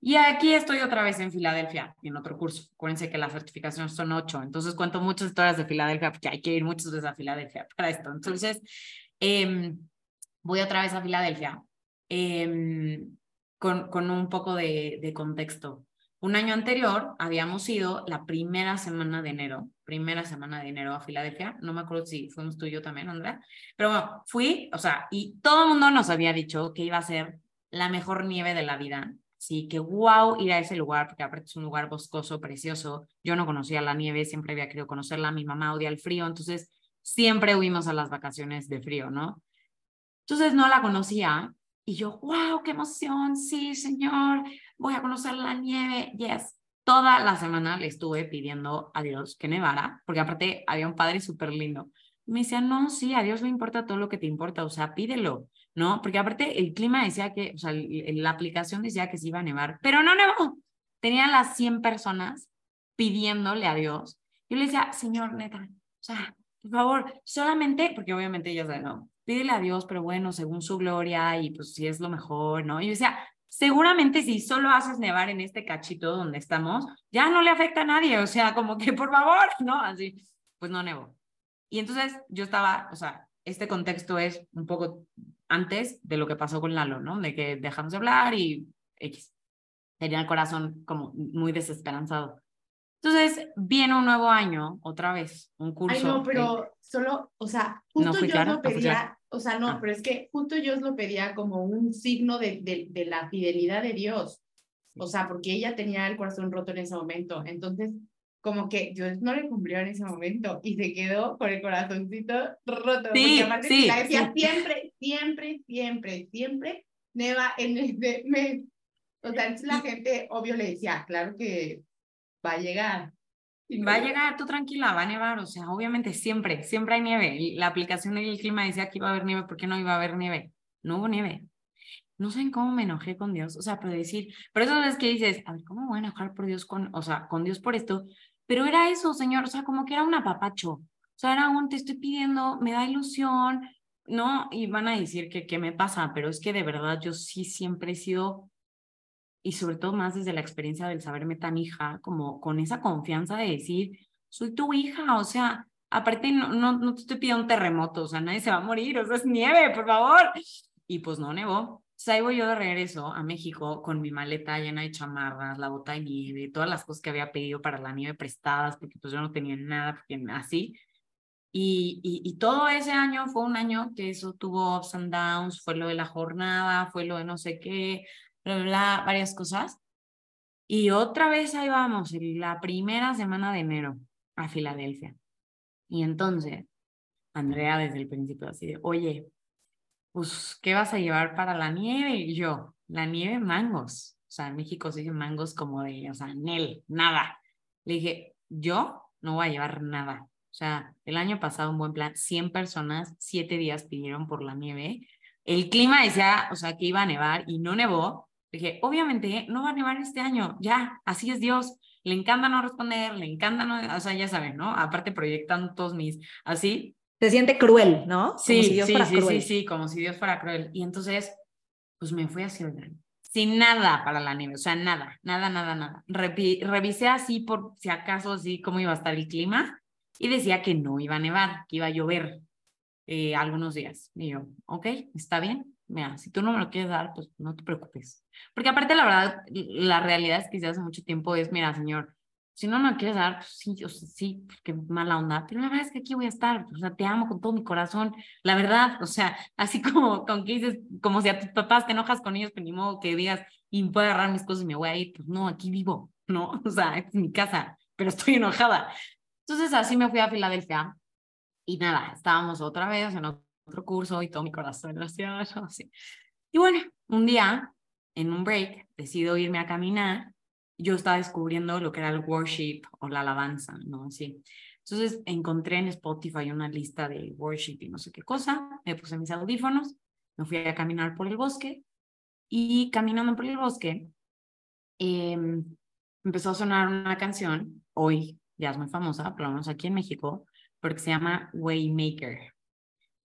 Y aquí estoy otra vez en Filadelfia, en otro curso. Acuérdense que las certificaciones son ocho, entonces cuento muchas historias de Filadelfia, porque hay que ir muchas veces a Filadelfia para esto. Entonces, eh, voy otra vez a Filadelfia eh, con, con un poco de, de contexto. Un año anterior habíamos ido la primera semana de enero, primera semana de enero a Filadelfia. No me acuerdo si fuimos tú y yo también, Andrea. Pero bueno, fui, o sea, y todo el mundo nos había dicho que iba a ser la mejor nieve de la vida. Sí, que wow ir a ese lugar, porque aparte es un lugar boscoso, precioso. Yo no conocía la nieve, siempre había querido conocerla. Mi mamá odia el frío, entonces siempre huimos a las vacaciones de frío, ¿no? Entonces no la conocía y yo, wow, qué emoción, sí, señor, voy a conocer la nieve, yes. Toda la semana le estuve pidiendo a Dios que nevara, porque aparte había un padre súper lindo. Me decía, no, sí, a Dios le importa todo lo que te importa, o sea, pídelo. ¿no? Porque aparte el clima decía que, o sea, la aplicación decía que se iba a nevar, pero no nevó. Tenían las 100 personas pidiéndole a Dios. Yo le decía, Señor, neta, o sea, por favor, solamente, porque obviamente ella sabe, no, pídele a Dios, pero bueno, según su gloria y pues si es lo mejor, ¿no? Y yo decía, seguramente si solo haces nevar en este cachito donde estamos, ya no le afecta a nadie, o sea, como que por favor, ¿no? Así, pues no nevó. Y entonces yo estaba, o sea, este contexto es un poco antes de lo que pasó con Lalo, ¿no? De que dejamos de hablar y X. Tenía el corazón como muy desesperanzado. Entonces, viene un nuevo año, otra vez, un curso. Ay, no, pero solo, o sea, justo yo lo pedía, o sea, no, ah. pero es que justo yo lo pedía como un signo de, de, de la fidelidad de Dios. O sea, porque ella tenía el corazón roto en ese momento. Entonces, como que Dios no le cumplió en ese momento y se quedó con el corazoncito roto. Sí, porque sí, la decía siempre, siempre, siempre, siempre neva en este mes. O sea, la gente, obvio, le decía, claro que va a llegar. Va a llegar, tú tranquila, va a nevar, o sea, obviamente siempre, siempre hay nieve. La aplicación del clima decía que iba a haber nieve, ¿por qué no iba a haber nieve? No hubo nieve. No sé cómo me enojé con Dios, o sea, pero decir, pero eso es que dices, a ver, ¿cómo voy a enojar por Dios con, o sea, con Dios por esto? Pero era eso, señor, o sea, como que era un apapacho. O sea, era un, te estoy pidiendo, me da ilusión, ¿no? Y van a decir que qué me pasa, pero es que de verdad yo sí siempre he sido, y sobre todo más desde la experiencia del saberme tan hija, como con esa confianza de decir, soy tu hija, o sea, aparte no, no, no te estoy pidiendo un terremoto, o sea, nadie se va a morir, o sea, es nieve, por favor. y pues no nevó. Entonces ahí voy yo de regreso a México con mi maleta llena de chamarras, la bota de nieve, todas las cosas que había pedido para la nieve prestadas, porque pues yo no tenía nada, porque así. Y, y, y, todo ese año fue un año que eso tuvo ups and downs, fue lo de la jornada, fue lo de no sé qué, varias cosas. Y otra vez ahí vamos, la primera semana de enero a Filadelfia. Y entonces, Andrea desde el principio así de, oye, pues, ¿qué vas a llevar para la nieve? Y yo, la nieve mangos. O sea, en México se dice mangos como de, o sea, Nel, nada. Le dije, yo no voy a llevar nada. O sea, el año pasado un buen plan, 100 personas, 7 días pidieron por la nieve. El clima decía, o sea, que iba a nevar y no nevó. Dije, obviamente no va a nevar este año, ya, así es Dios. Le encanta no responder, le encanta no, o sea, ya saben, ¿no? Aparte proyectan todos mis, así, se siente cruel, ¿no? Sí, sí, sí, sí, sí, como si Dios fuera cruel. Y entonces, pues me fui hacia el sin nada para la nieve, o sea, nada, nada, nada, nada. revisé así por si acaso, así cómo iba a estar el clima y decía que no iba a nevar, que iba a llover eh, algunos días. Y yo, ok, está bien. Mira, si tú no me lo quieres dar, pues no te preocupes. Porque aparte, la verdad, la realidad es que desde hace mucho tiempo es, mira, señor, si no me quieres dar, pues sí, o sea, sí, pues, qué mala onda, pero la verdad es que aquí voy a estar, o sea, te amo con todo mi corazón, la verdad, o sea, así como con que dices, como si a tus papás te enojas con ellos, pero pues ni modo que digas, y puedo agarrar mis cosas y me voy a ir, pues no, aquí vivo, ¿no? O sea, es mi casa, pero estoy enojada. Entonces así me fui a Filadelfia y nada, estábamos otra vez en otro curso y todo mi corazón gracias así. Y bueno, un día, en un break, decido irme a caminar yo estaba descubriendo lo que era el worship o la alabanza, ¿no? Así. Entonces encontré en Spotify una lista de worship y no sé qué cosa, me puse mis audífonos, me fui a caminar por el bosque y caminando por el bosque eh, empezó a sonar una canción, hoy ya es muy famosa, por lo menos aquí en México, porque se llama Waymaker.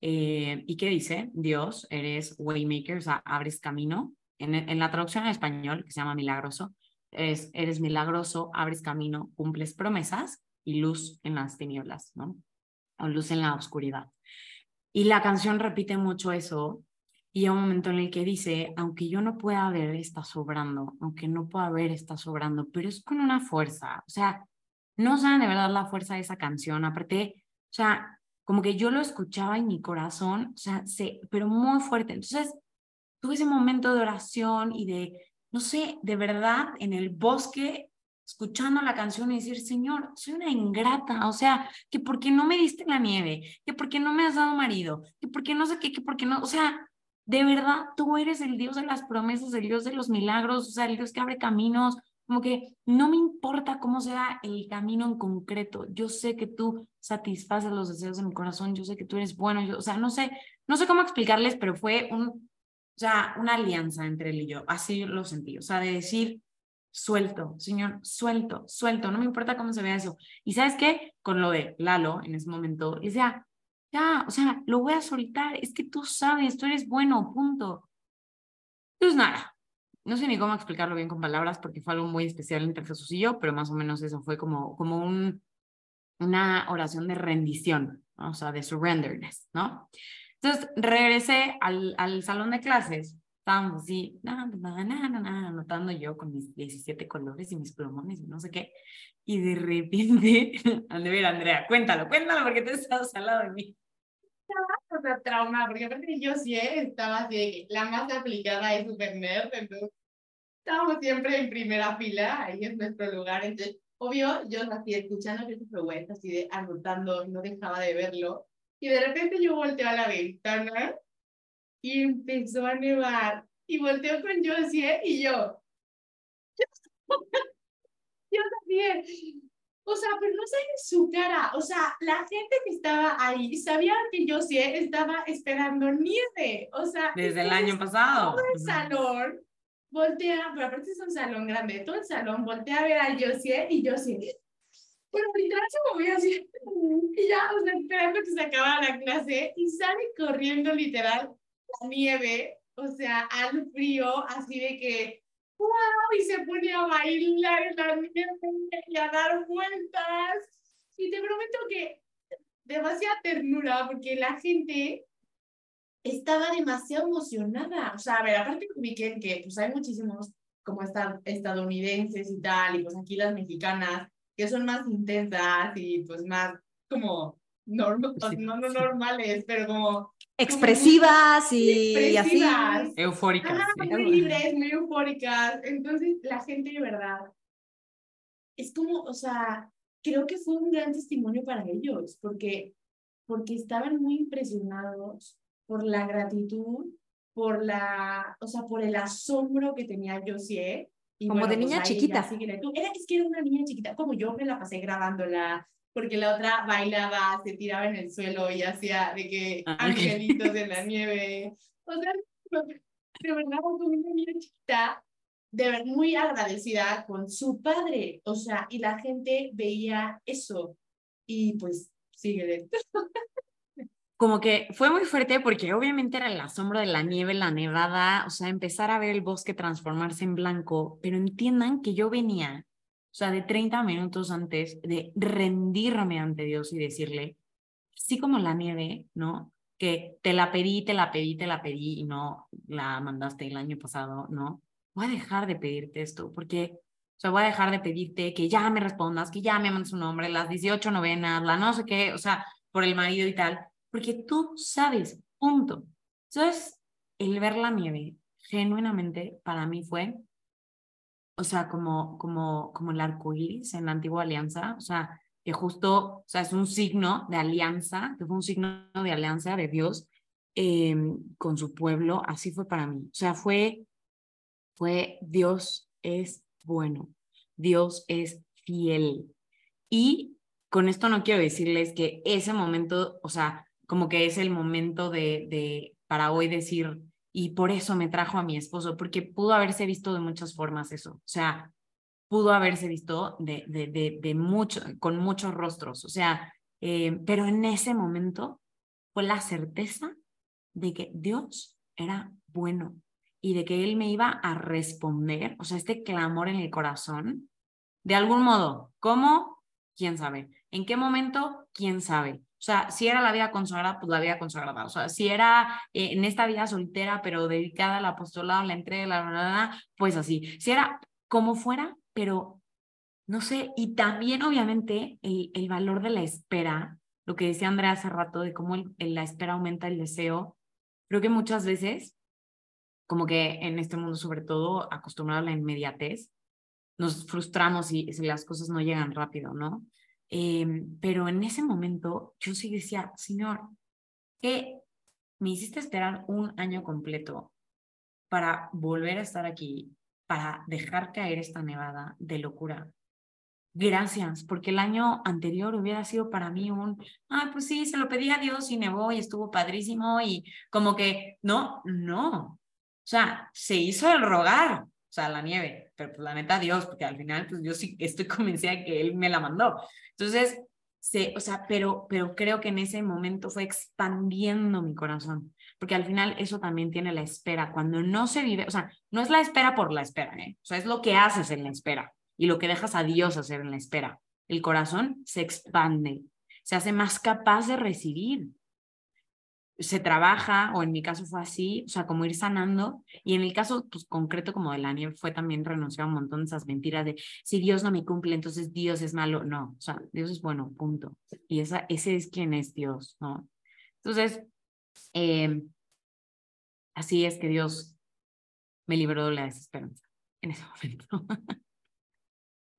Eh, ¿Y qué dice? Dios, eres Waymaker, o sea, abres camino. En, en la traducción en español, que se llama Milagroso, es, eres milagroso, abres camino, cumples promesas y luz en las tinieblas, ¿no? O luz en la oscuridad. Y la canción repite mucho eso y hay un momento en el que dice, aunque yo no pueda ver, está sobrando, aunque no pueda ver, está sobrando, pero es con una fuerza, o sea, no saben de verdad la fuerza de esa canción, aparte, o sea, como que yo lo escuchaba en mi corazón, o sea, se, pero muy fuerte. Entonces, tuve ese momento de oración y de no sé, de verdad, en el bosque, escuchando la canción y decir, Señor, soy una ingrata, o sea, que por qué no me diste la nieve, que por qué no me has dado marido, que por qué no sé qué, que por qué no, o sea, de verdad, tú eres el Dios de las promesas, el Dios de los milagros, o sea, el Dios que abre caminos, como que no me importa cómo sea el camino en concreto, yo sé que tú satisfaces los deseos de mi corazón, yo sé que tú eres bueno, yo, o sea, no sé, no sé cómo explicarles, pero fue un o una alianza entre él y yo, así lo sentí, o sea, de decir, suelto, Señor, suelto, suelto, no me importa cómo se vea eso. Y sabes qué, con lo de Lalo en ese momento, decía, ya, o sea, lo voy a soltar, es que tú sabes, tú eres bueno, punto. Entonces, nada, no sé ni cómo explicarlo bien con palabras porque fue algo muy especial entre Jesús y yo, pero más o menos eso fue como, como un, una oración de rendición, o sea, de surrenderness, ¿no? Entonces regresé al, al salón de clases, estábamos así, anotando yo con mis 17 colores y mis plumones y no sé qué. Y de repente, ande ver, Andrea, cuéntalo, cuéntalo porque tú estás al lado de mí. Sea, trauma, porque aparte yo sí estaba así, la más aplicada es super nerd, entonces estábamos siempre en primera fila, ahí es nuestro lugar, entonces, obvio, yo así escuchando que se así de anotando, no dejaba de verlo, y de repente yo volteo a la ventana y empezó a nevar. Y volteo con Josie y yo. Yo también. O sea, pero no sé su cara. O sea, la gente que estaba ahí sabía que Josie estaba esperando nieve. O sea, desde el año pasado. Todo el salón voltea, pero aparte es un salón grande, todo el salón voltea a ver a Josie y Josie pero literal se movía así. Y ya, o sea, esperando que se acabara la clase y sale corriendo literal la nieve, o sea, al frío, así de que, Y se pone a bailar en la nieve y a dar vueltas. Y te prometo que demasiada ternura, porque la gente estaba demasiado emocionada. O sea, a ver, aparte vi que, pues hay muchísimos como están estadounidenses y tal, y pues aquí las mexicanas, que son más intensas y pues más como normal, pues no, no normales, pero como expresivas y, expresivas. así. Eufóricas. muy libres, muy eufóricas. Entonces, la gente de verdad es como, o sea, creo que fue un gran testimonio para ellos, porque, porque estaban muy impresionados por la gratitud, por la, o sea, por el asombro que tenía Josie. Y como de pues, niña chiquita. Era, es que era una niña chiquita, como yo me la pasé grabándola, porque la otra bailaba, se tiraba en el suelo y hacía de que ah, angelitos en la nieve. O sea, de verdad, como una niña chiquita, de verdad, muy agradecida con su padre. O sea, y la gente veía eso. Y pues, sigue como que fue muy fuerte porque obviamente era el asombro de la nieve, la nevada, o sea, empezar a ver el bosque transformarse en blanco, pero entiendan que yo venía, o sea, de 30 minutos antes de rendirme ante Dios y decirle, así como la nieve, ¿no? Que te la pedí, te la pedí, te la pedí y no la mandaste el año pasado, ¿no? Voy a dejar de pedirte esto porque o sea, voy a dejar de pedirte que ya me respondas, que ya me mandes un nombre, las 18 novenas, la no sé qué, o sea, por el marido y tal porque tú sabes, punto. Entonces, el ver la nieve, genuinamente, para mí fue, o sea, como, como, como el arco iris en la antigua alianza, o sea, que justo, o sea, es un signo de alianza, que fue un signo de alianza de Dios em, con su pueblo, así fue para mí. O sea, fue, fue Dios es bueno, Dios es fiel. Y con esto no quiero decirles que ese momento, o sea, como que es el momento de, de, para hoy decir, y por eso me trajo a mi esposo, porque pudo haberse visto de muchas formas eso, o sea, pudo haberse visto de, de, de, mucho, con muchos rostros, o sea, eh, pero en ese momento fue la certeza de que Dios era bueno y de que Él me iba a responder, o sea, este clamor en el corazón, de algún modo, ¿cómo? ¿Quién sabe? ¿En qué momento? ¿Quién sabe? O sea, si era la vida consagrada, pues la vida consagrada. O sea, si era eh, en esta vida soltera, pero dedicada al apostolado, la entrega, la verdad, pues así. Si era como fuera, pero no sé. Y también, obviamente, el, valor de la espera, lo que decía Andrea hace rato, de cómo el, la espera aumenta el deseo. Creo que muchas veces, como que en este mundo, sobre todo, acostumbrado a la inmediatez, nos frustramos si, si las cosas no llegan rápido, ¿no? Em, pero en ese momento yo sí decía, Señor, que me hiciste esperar un año completo para volver a estar aquí, para dejar caer esta nevada de locura. Gracias, porque el año anterior hubiera sido para mí un, ah, pues sí, se lo pedí a Dios y nevó y estuvo padrísimo y como que, no, no. O sea, se hizo el rogar, o sea, la nieve, pero pues la neta Dios, porque al final pues yo sí estoy convencida de que Él me la mandó. Entonces, se, o sea, pero, pero creo que en ese momento fue expandiendo mi corazón, porque al final eso también tiene la espera. Cuando no se vive, o sea, no es la espera por la espera, ¿eh? o sea, es lo que haces en la espera y lo que dejas a Dios hacer en la espera. El corazón se expande, se hace más capaz de recibir se trabaja, o en mi caso fue así, o sea, como ir sanando, y en el caso pues, concreto como de la nieve fue también renunciar a un montón de esas mentiras de si Dios no me cumple, entonces Dios es malo, no, o sea, Dios es bueno, punto. Y esa, ese es quien es Dios, ¿no? Entonces, eh, así es que Dios me libró de la desesperanza en ese momento.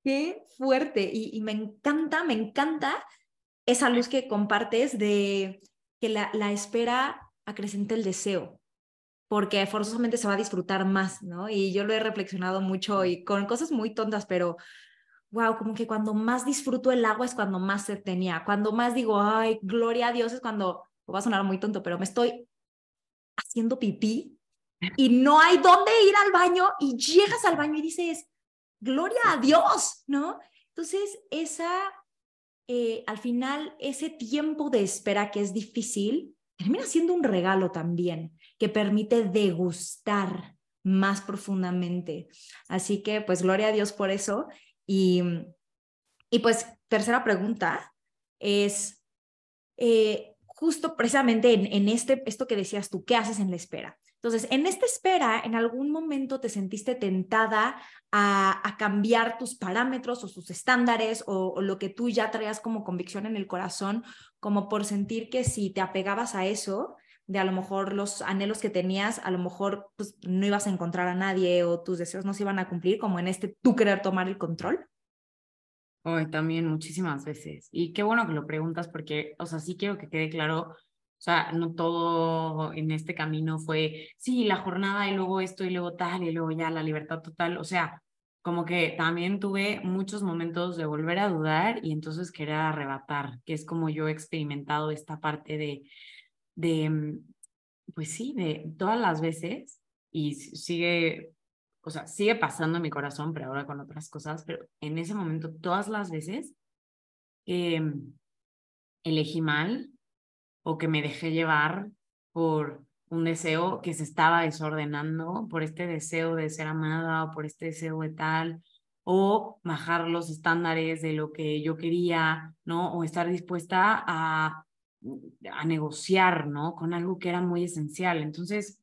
Qué fuerte, y, y me encanta, me encanta esa luz que compartes de que la, la espera acrecente el deseo, porque forzosamente se va a disfrutar más, ¿no? Y yo lo he reflexionado mucho y con cosas muy tontas, pero wow, como que cuando más disfruto el agua es cuando más se tenía, cuando más digo, ay, gloria a Dios es cuando, va a sonar muy tonto, pero me estoy haciendo pipí y no hay dónde ir al baño y llegas al baño y dices, gloria a Dios, ¿no? Entonces, esa eh, al final ese tiempo de espera que es difícil termina siendo un regalo también que permite degustar más profundamente. Así que pues gloria a Dios por eso. Y, y pues tercera pregunta es, eh, justo precisamente en, en, este, esto que decías tú, ¿qué haces en la espera? Entonces, en esta espera, ¿en algún momento te sentiste tentada a, cambiar tus parámetros o sus estándares o, lo que tú ya traías como convicción en el corazón, como por sentir que si te apegabas a eso, de a lo mejor los anhelos que tenías, a lo mejor pues, no ibas a encontrar a nadie o tus deseos no se iban a cumplir, como en este tú querer tomar el control? Hoy también muchísimas veces. Y qué bueno que lo preguntas porque, o sea, sí quiero que quede claro, sea, no todo en este camino fue, sí, la jornada y luego esto y luego tal y luego ya la libertad total. O sea, como que también tuve muchos momentos de volver a dudar y entonces querer arrebatar, que es como yo he experimentado esta parte de, de, pues sí, de todas las veces y sigue, o sea, sigue pasando en mi corazón, pero ahora con otras cosas, pero en ese momento, todas las veces eh, elegí mal o que me dejé llevar por un deseo que se estaba desordenando, por este deseo de ser amada o por este deseo de tal, o bajar los estándares de lo que yo quería, ¿no? O estar dispuesta a, a negociar, ¿no? Con algo que era muy esencial. Entonces,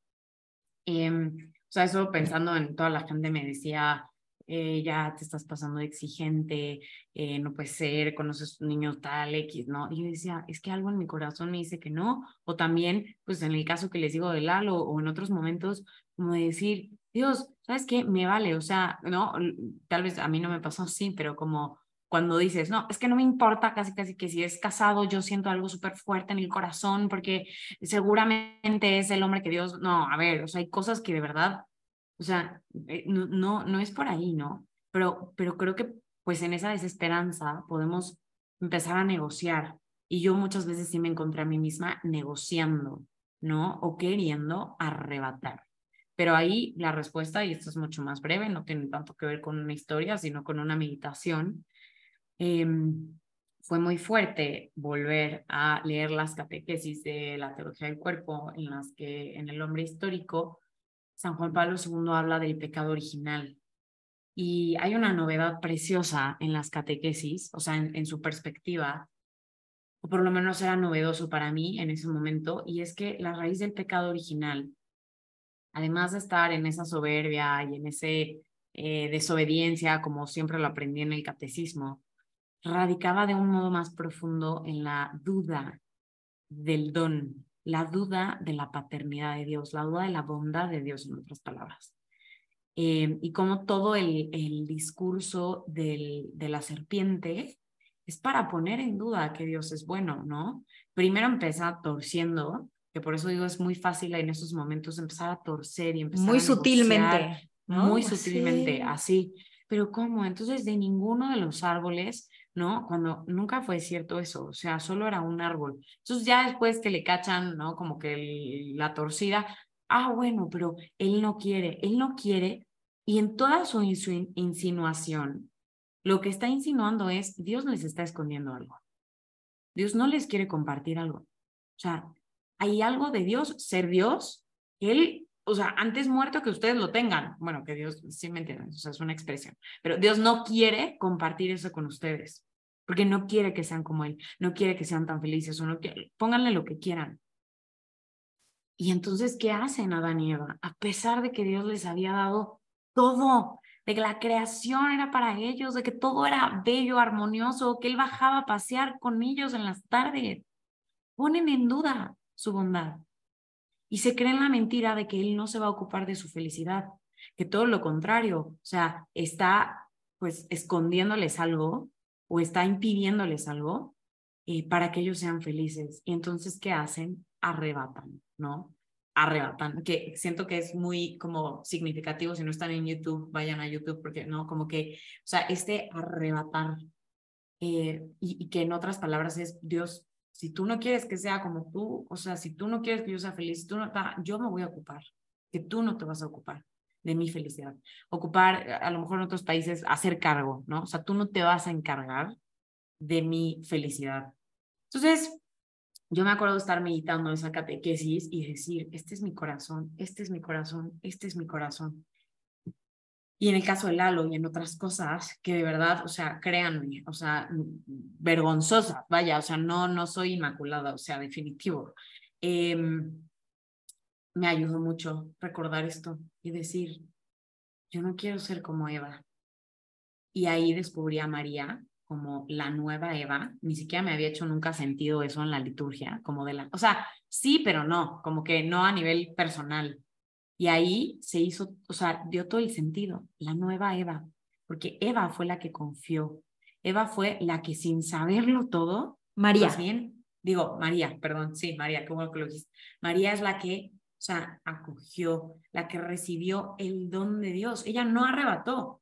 eh, o sea, eso pensando en toda la gente me decía, eh, ya te estás pasando de exigente, eh, no puede ser, conoces un niño tal X, ¿no? Y yo decía, es que algo en mi corazón me dice que no, o también, pues en el caso que les digo de Lalo, o en otros momentos, como de decir, Dios, ¿sabes qué? Me vale, o sea, ¿no? Tal vez a mí no me pasó así, pero como cuando dices, no, es que no me importa casi, casi que si es casado, yo siento algo súper fuerte en el corazón porque seguramente es el hombre que Dios, no, a ver, o sea, hay cosas que de verdad o sea, eh, no, no, es por ahí, ¿no? Pero, pero creo que pues en esa desesperanza podemos empezar a negociar. Y yo muchas veces sí me encontré a mí misma negociando, ¿no? O queriendo arrebatar. Pero ahí la respuesta, y esto es mucho más breve, no tiene tanto que ver con una historia, sino con una meditación, eh, fue muy fuerte volver a leer las catequesis de la teología del cuerpo en las que en el hombre histórico San Juan Pablo II habla del pecado original. Y hay una novedad preciosa en las catequesis, o sea, en, su perspectiva, o por lo menos era novedoso para mí en ese momento, y es que la raíz del pecado original, además de estar en esa soberbia y en esa eh, desobediencia, como siempre lo aprendí en el catecismo, radicaba de un modo más profundo en la duda del don, la duda de la paternidad de Dios, la duda de la bondad de Dios, en otras palabras. Eh, y como todo el, el discurso del, de la serpiente es para poner en duda que Dios es bueno, ¿no? Primero empieza torciendo, que por eso digo es muy fácil en esos momentos empezar a torcer y empezar muy a sutilmente, muy sutilmente, así. Pero ¿cómo? Entonces de ninguno de los árboles ¿no? Cuando nunca fue cierto eso, o sea, solo era un árbol. Entonces ya después que le cachan, ¿no? Como que la torcida, ah, bueno, pero él no quiere, él no quiere, y en toda su, insinuación, lo que está insinuando es, Dios les está escondiendo algo. Dios no les quiere compartir algo. O sea, hay algo de Dios, ser Dios, Él, o sea, antes muerto que ustedes lo tengan. Bueno, que Dios, sí me entienden, o sea, es una expresión. Pero Dios no quiere compartir eso con ustedes, porque no quiere que sean como Él, no quiere que sean tan felices, o no quiere, pónganle lo que quieran. Y entonces, ¿qué hacen Adán y Eva? A pesar de que Dios les había dado todo, de que la creación era para ellos, de que todo era bello, armonioso, que Él bajaba a pasear con ellos en las tardes, ponen en duda su bondad y se creen la mentira de que él no se va a ocupar de su felicidad, que todo lo contrario, o sea, está pues escondiéndoles algo o está impidiéndoles algo eh, para que ellos sean felices. Y entonces, ¿qué hacen? Arrebatan, ¿no? Arrebatan, que siento que es muy como significativo, si no están en YouTube, vayan a YouTube, porque no, como que, o sea, este arrebatar, eh, y, y que en otras palabras es Dios si tú no quieres que sea como tú, o sea, si tú no quieres que yo sea feliz, tú no, yo me voy a ocupar, que tú no te vas a ocupar de mi felicidad. Ocupar, a lo mejor en otros países, hacer cargo, ¿no? O sea, tú no te vas a encargar de mi felicidad. Entonces, yo me acuerdo de estar meditando esa catequesis y decir, este es mi corazón, este es mi corazón, este es mi corazón. Y en el caso de Lalo y en otras cosas que de verdad, o sea, créanme, o sea, vergonzosas, vaya, o sea, no, no soy inmaculada, o sea, definitivo. Em, me ayudó mucho recordar esto y decir, yo no quiero ser como Eva. Y ahí descubrí a María como la nueva Eva. Ni siquiera me había hecho nunca sentido eso en la liturgia, como de la, o sea, sí, pero no, como que no a nivel personal. Y ahí se hizo, o sea, dio todo el sentido, la nueva Eva, porque Eva fue la que confió. Eva fue la que sin saberlo todo, María. Más bien, digo, María, perdón, sí, María, ¿cómo que lo dijiste? María es la que o sea, acogió, la que recibió el don de Dios. Ella no arrebató,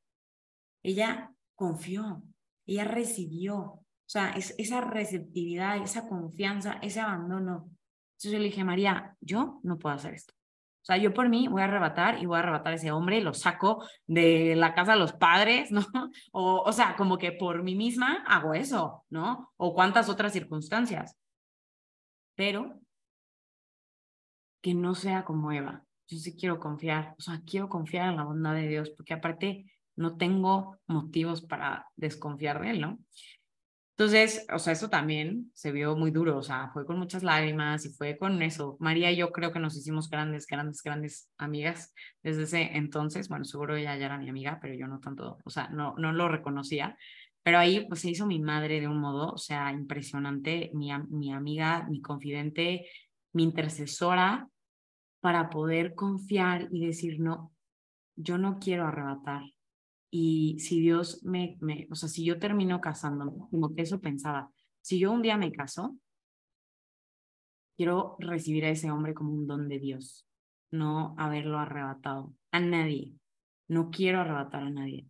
ella confió, ella recibió. O sea, es, esa receptividad, esa confianza, ese abandono. Entonces yo le dije, María, yo no puedo hacer esto. O sea, yo por mí voy a arrebatar y voy a arrebatar a ese hombre, lo saco de la casa de los padres, ¿no? O, o sea, como que por mí misma hago eso, ¿no? O cuántas otras circunstancias. Pero que no sea como Eva. Yo sí quiero confiar, o sea, quiero confiar en la bondad de Dios, porque aparte no tengo motivos para desconfiar de Él, ¿no? Entonces, o sea, eso también se vio muy duro, o sea, fue con muchas lágrimas y fue con eso. María y yo creo que nos hicimos grandes, grandes, grandes amigas desde ese entonces. Bueno, seguro ella ya era mi amiga, pero yo no tanto, o sea, no, no lo reconocía. Pero ahí pues se hizo mi madre de un modo, o sea, impresionante, mi, mi amiga, mi confidente, mi intercesora para poder confiar y decir, no, yo no quiero arrebatar. Y si Dios me, me, o sea, si yo termino casándome, como que eso pensaba, si yo un día me caso, quiero recibir a ese hombre como un don de Dios, no haberlo arrebatado a nadie. No quiero arrebatar a nadie,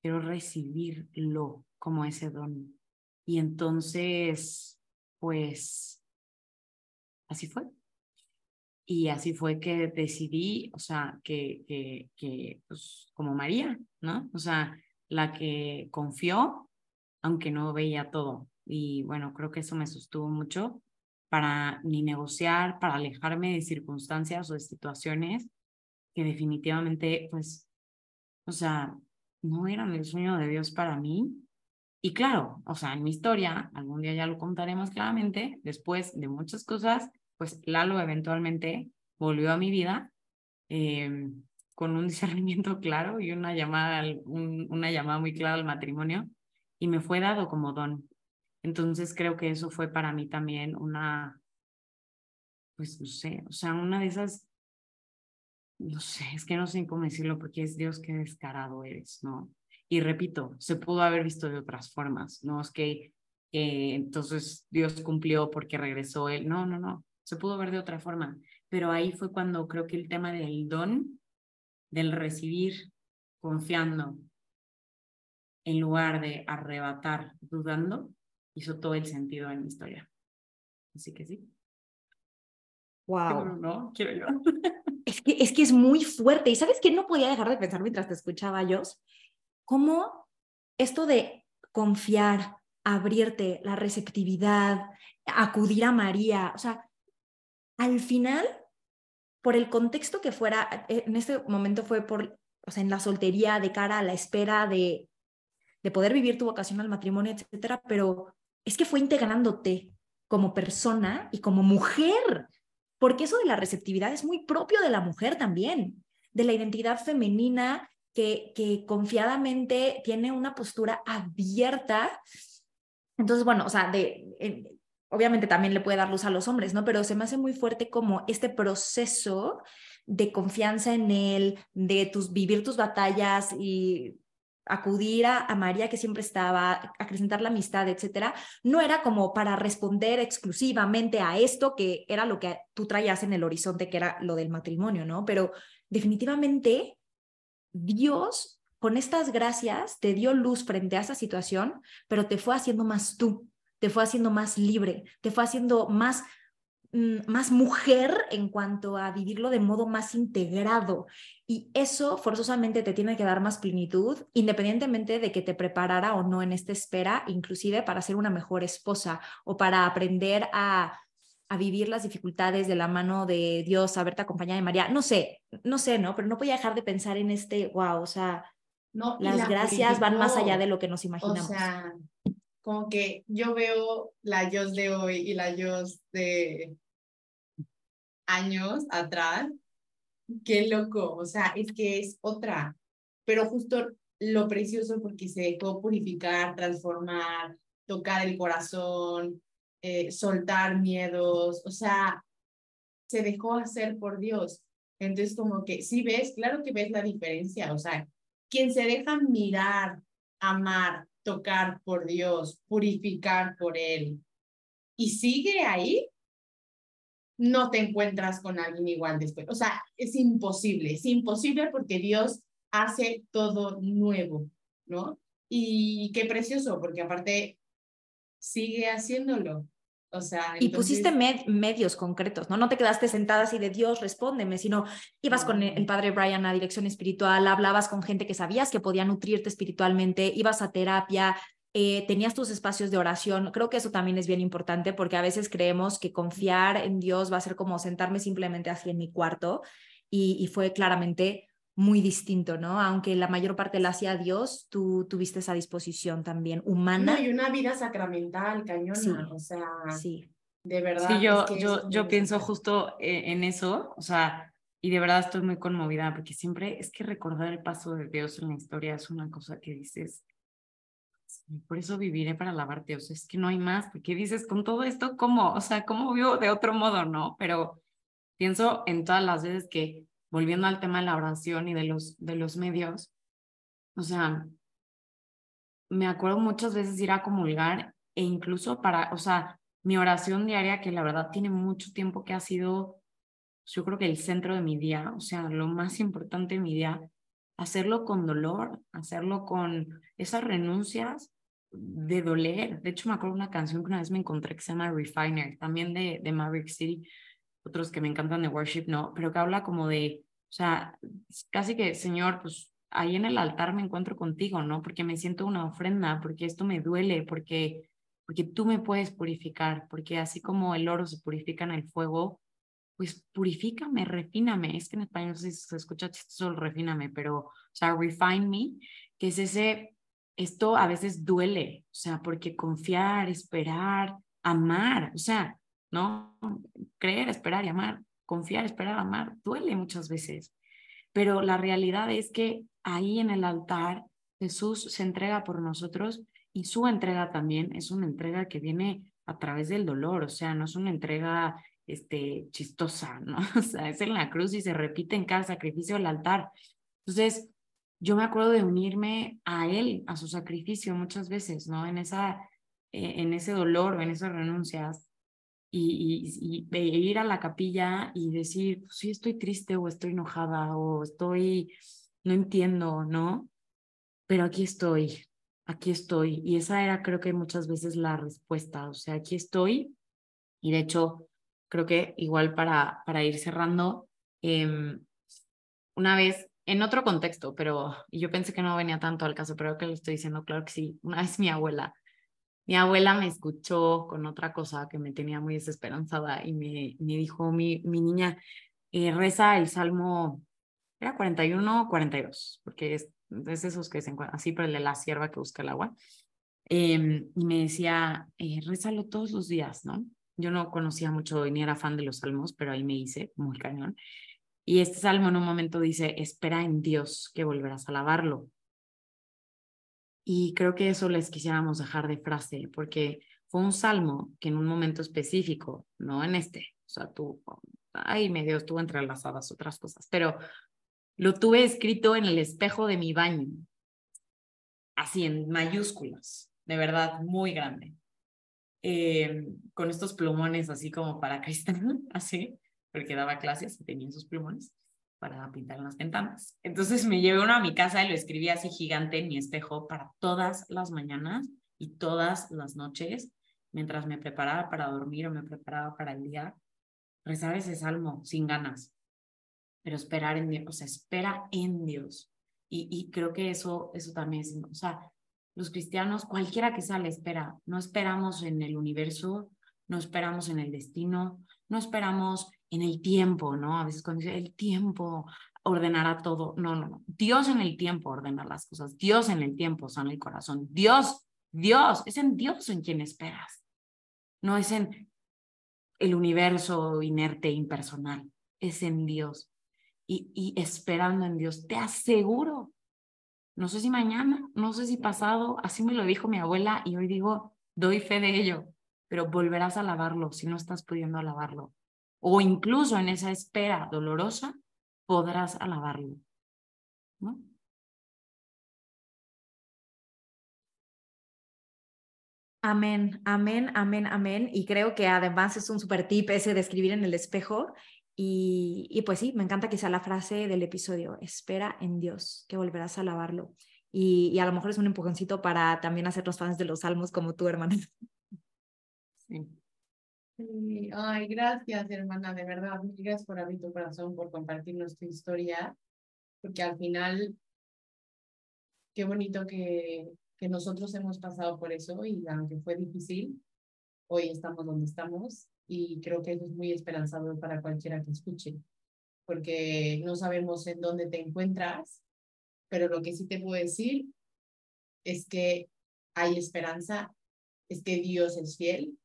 quiero recibirlo como ese don. Y entonces, pues, así fue. Y así fue que decidí, o sea, que, que, que pues, como María, ¿no? O sea, la que confió, aunque no veía todo. Y bueno, creo que eso me sostuvo mucho para ni negociar, para alejarme de circunstancias o de situaciones que definitivamente, pues, o sea, no eran el sueño de Dios para mí. Y claro, o sea, en mi historia, algún día ya lo contaré más claramente, después de muchas cosas, pues Lalo eventualmente volvió a mi vida eh, con un discernimiento claro y una llamada, una llamada muy clara al matrimonio y me fue dado como don. Entonces creo que eso fue para mí también una, pues no sé, o sea, una de esas, no sé, es que no sé cómo decirlo porque es Dios qué descarado eres, ¿no? Y repito, se pudo haber visto de otras formas, no es que entonces Dios cumplió porque regresó él, no, no, no, se pudo ver de otra forma, pero ahí fue cuando creo que el tema del don, del recibir confiando, en lugar de arrebatar dudando, hizo todo el sentido en mi historia. Así que sí. Wow. No, quiero yo. Es que, es que es muy fuerte. ¿Y sabes qué no podía dejar de pensar mientras te escuchaba, yo? Cómo esto de confiar, abrirte, la receptividad, acudir a María, o sea, al final, por el contexto que fuera, eh, en este momento fue por, o sea, en la soltería, de cara a la espera de, de poder vivir tu vocación al matrimonio, etcétera, pero es que fue integrándote como persona y como mujer, porque eso de la receptividad es muy propio de la mujer también, de la identidad femenina que, que confiadamente tiene una postura abierta. Entonces, bueno, o sea, de, obviamente también le puede dar luz a los hombres, ¿no? Pero se me hace muy fuerte como este proceso de confianza en él, de tus, vivir tus batallas y acudir a, María que siempre estaba, acrecentar la amistad, etcétera, no era como para responder exclusivamente a esto que era lo que tú traías en el horizonte, que era lo del matrimonio, ¿no? Pero definitivamente Dios con estas gracias te dio luz frente a esa situación, pero te fue haciendo más tú te fue haciendo más libre, te fue haciendo más, mm, más mujer en cuanto a vivirlo de modo más integrado. Y eso forzosamente te tiene que dar más plenitud, independientemente de que te preparara o no en esta espera, inclusive para ser una mejor esposa o para aprender a, a vivir las dificultades de la mano de Dios, a verte acompañada de María. No sé, no sé, ¿no? Pero no podía dejar de pensar en este, wow, o sea, No, Las la gracias van más allá de lo que nos O imaginamos. sea, como que yo veo la Jos de hoy y la Jos de años atrás. Qué loco, o sea, es que es otra. Pero justo lo precioso porque se dejó purificar, transformar, tocar el corazón, eh, soltar miedos, o sea, se dejó hacer por Dios. Entonces, como que sí ves, claro que ves la diferencia, o sea, quien se deja mirar, amar, tocar por Dios, purificar por Él y sigue ahí, no te encuentras con alguien igual después. O sea, es imposible, es imposible porque Dios hace todo nuevo, ¿no? Y qué precioso, porque aparte sigue haciéndolo. O sea, Y pusiste med- medios concretos, ¿no? No te quedaste sentada así de Dios, respóndeme, sino ibas con el, el padre Brian a dirección espiritual, hablabas con gente que sabías que podía nutrirte espiritualmente, ibas a terapia, eh, tenías tus espacios de oración. Creo que eso también es bien importante porque a veces creemos que confiar en Dios va a ser como sentarme simplemente así en mi cuarto y, y fue claramente muy distinto, ¿no? Aunque la mayor parte la hacía Dios, tú tuviste esa disposición también humana. No, y una vida sacramental, cañona, Sí. o sea, Sí. de verdad. Sí, yo, es que yo, yo pienso justo eh, en eso, o sea, y de verdad estoy muy conmovida porque siempre es que recordar el paso de Dios en la historia es una cosa que dices, "Sí, por eso viviré para alabarte, o sea, es que no hay más, porque dices, con todo esto, ¿cómo? O sea, ¿cómo vivo de otro modo, no? Pero pienso en todas las veces que, volviendo al tema de la oración y de los, de los medios, o sea, me acuerdo muchas veces ir a comulgar e incluso para, o sea, mi oración diaria, que la verdad tiene mucho tiempo que ha sido, yo creo que el centro de mi día, o sea, lo más importante de mi día, hacerlo con dolor, hacerlo con esas renuncias de doler. De hecho, me acuerdo una canción que una vez me encontré que se llama Refiner, también de, de Maverick City, otros que me encantan de worship, no, pero que habla como de, o sea, casi que, Señor, pues ahí en el altar me encuentro contigo, ¿no? Porque me siento una ofrenda, porque esto me duele, porque, porque tú me puedes purificar, porque así como el oro se purifica en el fuego, pues purifícame, refíname. Es que en español se, se escucha chistoso refíname, pero, o sea, refine me, que es ese, esto a veces duele, o sea, porque confiar, esperar, amar, o sea, ¿no? Creer, esperar y amar, confiar, esperar, amar, duele muchas veces. Pero la realidad es que ahí en el altar Jesús se entrega por nosotros y su entrega también es una entrega que viene a través del dolor, o sea, no es una entrega este, chistosa, ¿no? O sea, es en la cruz y se repite en cada sacrificio del altar. Entonces, yo me acuerdo de unirme a él, a su sacrificio muchas veces, ¿no? En, esa, eh, en ese dolor en esas renuncias y, y, y ir a la capilla y decir, pues sí, estoy triste o estoy enojada o estoy, no entiendo, ¿no? Pero aquí estoy, aquí estoy. Y esa era creo que muchas veces la respuesta, o sea, aquí estoy. Y de hecho, creo que igual para, para ir cerrando, eh, una vez, en otro contexto, pero yo pensé que no venía tanto al caso, pero que lo estoy diciendo, claro que sí, una vez mi abuela mi abuela me escuchó con otra cosa que me tenía muy desesperanzada y me, dijo, mi, mi niña, eh, reza el Salmo, era 41 o 42, porque es, es esos que se encuentran, así, pero el de la sierva que busca el agua. Eh, y me decía, eh, rézalo todos los días, ¿no? Yo no conocía mucho ni era fan de los salmos, pero ahí me hice muy cañón. Y este salmo en un momento dice, espera en Dios que volverás a alabarlo. Y creo que eso les quisiéramos dejar de frase, porque fue un salmo que en un momento específico, no en este, o sea, tú, ay, medio estuvo entrelazadas otras cosas, pero lo tuve escrito en el espejo de mi baño, así en mayúsculas, de verdad, muy grande, eh, con estos plumones así como para cristal, así, porque daba clases y tenía esos plumones para pintar las ventanas. Entonces me llevé uno a mi casa y lo escribí así gigante en mi espejo para todas las mañanas y todas las noches, mientras me preparaba para dormir o me preparaba para el día, rezar ese salmo sin ganas, pero esperar en Dios, o sea, espera en Dios. Y, y creo que eso, eso también es, o sea, los cristianos, cualquiera que sea la espera, no esperamos en el universo, no esperamos en el destino, no esperamos en el tiempo, ¿no? A veces cuando dice el tiempo, ordenará todo. No, no, no. Dios en el tiempo ordena las cosas. Dios en el tiempo sana el corazón. Dios, Dios, es en Dios en quien esperas. No es en el universo inerte, impersonal. Es en Dios. Y, y esperando en Dios. Te aseguro. No sé si mañana, no sé si pasado, así me lo dijo mi abuela y hoy digo, doy fe de ello, pero volverás a alabarlo si no estás pudiendo alabarlo. O incluso en esa espera dolorosa, podrás alabarlo. ¿no? Amén, amén, amén, amén. Y creo que además es un super tip ese de escribir en el espejo. Y, y, pues sí, me encanta que sea la frase del episodio, espera en Dios, que volverás a alabarlo. Y, y a lo mejor es un empujoncito para también hacer los fans de los salmos como tú, hermana. Sí. Ay, gracias, hermana, de verdad. Gracias por abrir tu corazón, por compartirnos tu historia, porque al final, qué bonito que, que nosotros hemos pasado por eso y aunque fue difícil, hoy estamos donde estamos y creo que eso es muy esperanzador para cualquiera que escuche, porque no sabemos en dónde te encuentras, pero lo que sí te puedo decir es que hay esperanza, es que Dios es fiel,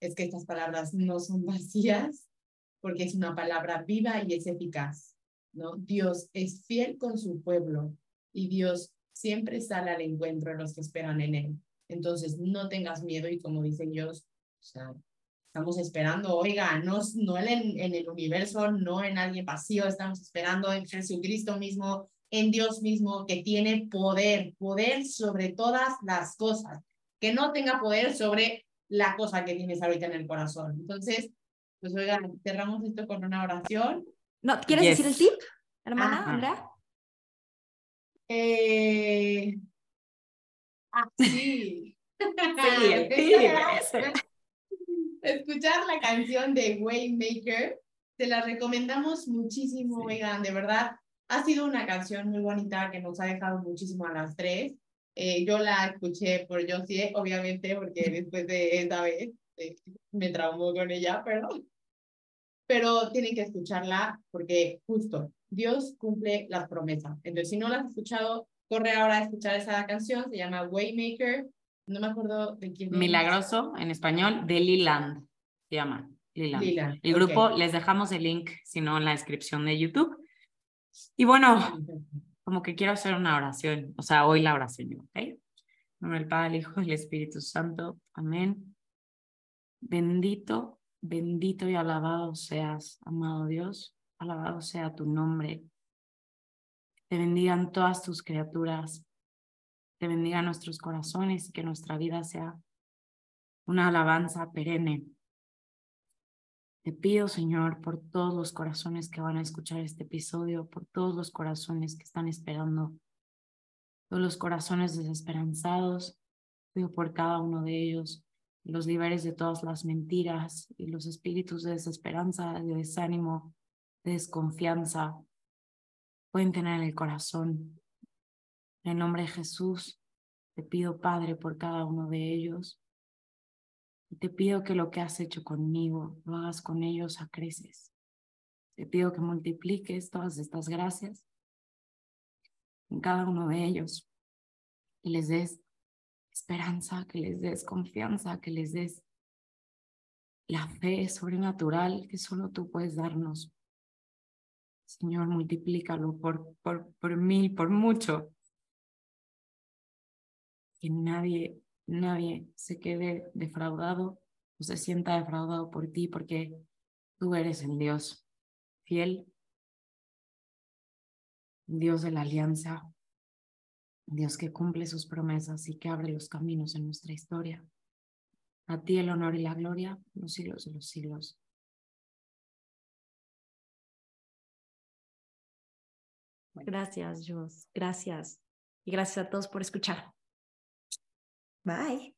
es que estas palabras no son vacías, porque es una palabra viva y es eficaz, ¿no? Dios es fiel con su pueblo y Dios siempre sale al encuentro de los que esperan en Él. Entonces, no tengas miedo y como dice Dios, estamos esperando, oiga, no, no en, en el universo, no en alguien vacío, estamos esperando en Jesucristo mismo, en Dios mismo, que tiene poder, poder sobre todas las cosas, que no tenga poder sobre la cosa que tienes ahorita en el corazón. Entonces, pues oigan, cerramos esto con una oración. No, ¿quieres Yes. decir el tip, hermana, Ajá. Andrea? Eh... Ah, sí. Sí, el tip. Escuchar la canción de Waymaker, te la recomendamos muchísimo, Sí. oigan, de verdad. Ha sido una canción muy bonita que nos ha dejado muchísimo a las tres. Eh, yo la escuché por Josie, obviamente, porque después de esa vez eh, me traumó con ella, perdón. Pero tienen que escucharla porque justo Dios cumple las promesas. Entonces, si no la has escuchado, corre ahora a escuchar esa canción. Se llama Waymaker. No me acuerdo de quién es. Milagroso en español de Liland se llama. Liland. Lila. El grupo, les dejamos el link, si no, en la descripción de YouTube. Y bueno, como que quiero hacer una oración, o sea, hoy la oración, ¿ok? En nombre del Padre, el Hijo y el Espíritu Santo. Amén. Bendito, bendito y alabado seas, amado Dios. Alabado sea tu nombre. Te bendigan todas tus criaturas. Te bendigan nuestros corazones y que nuestra vida sea una alabanza perenne. Te pido, Señor, por todos los corazones que van a escuchar este episodio, por todos los corazones que están esperando, todos los corazones desesperanzados, pido por cada uno de ellos, los liberes de todas las mentiras y los espíritus de desesperanza, de desánimo, de desconfianza, pueden tener en el corazón. En el nombre de Jesús, te pido, Padre, por cada uno de ellos. Y te pido que lo que has hecho conmigo lo hagas con ellos a creces. Te pido que multipliques todas estas gracias en cada uno de ellos y les des esperanza, que les des confianza, que les des la fe sobrenatural que solo tú puedes darnos. Señor, multiplícalo por, por, por mil, por mucho. Que nadie nadie se quede defraudado o se sienta defraudado por ti, porque tú eres el Dios fiel, Dios de la alianza, Dios que cumple sus promesas y que abre los caminos en nuestra historia. A ti el honor y la gloria, los siglos de los siglos. Gracias, Jos. Gracias. Y gracias a todos por escuchar. Bye.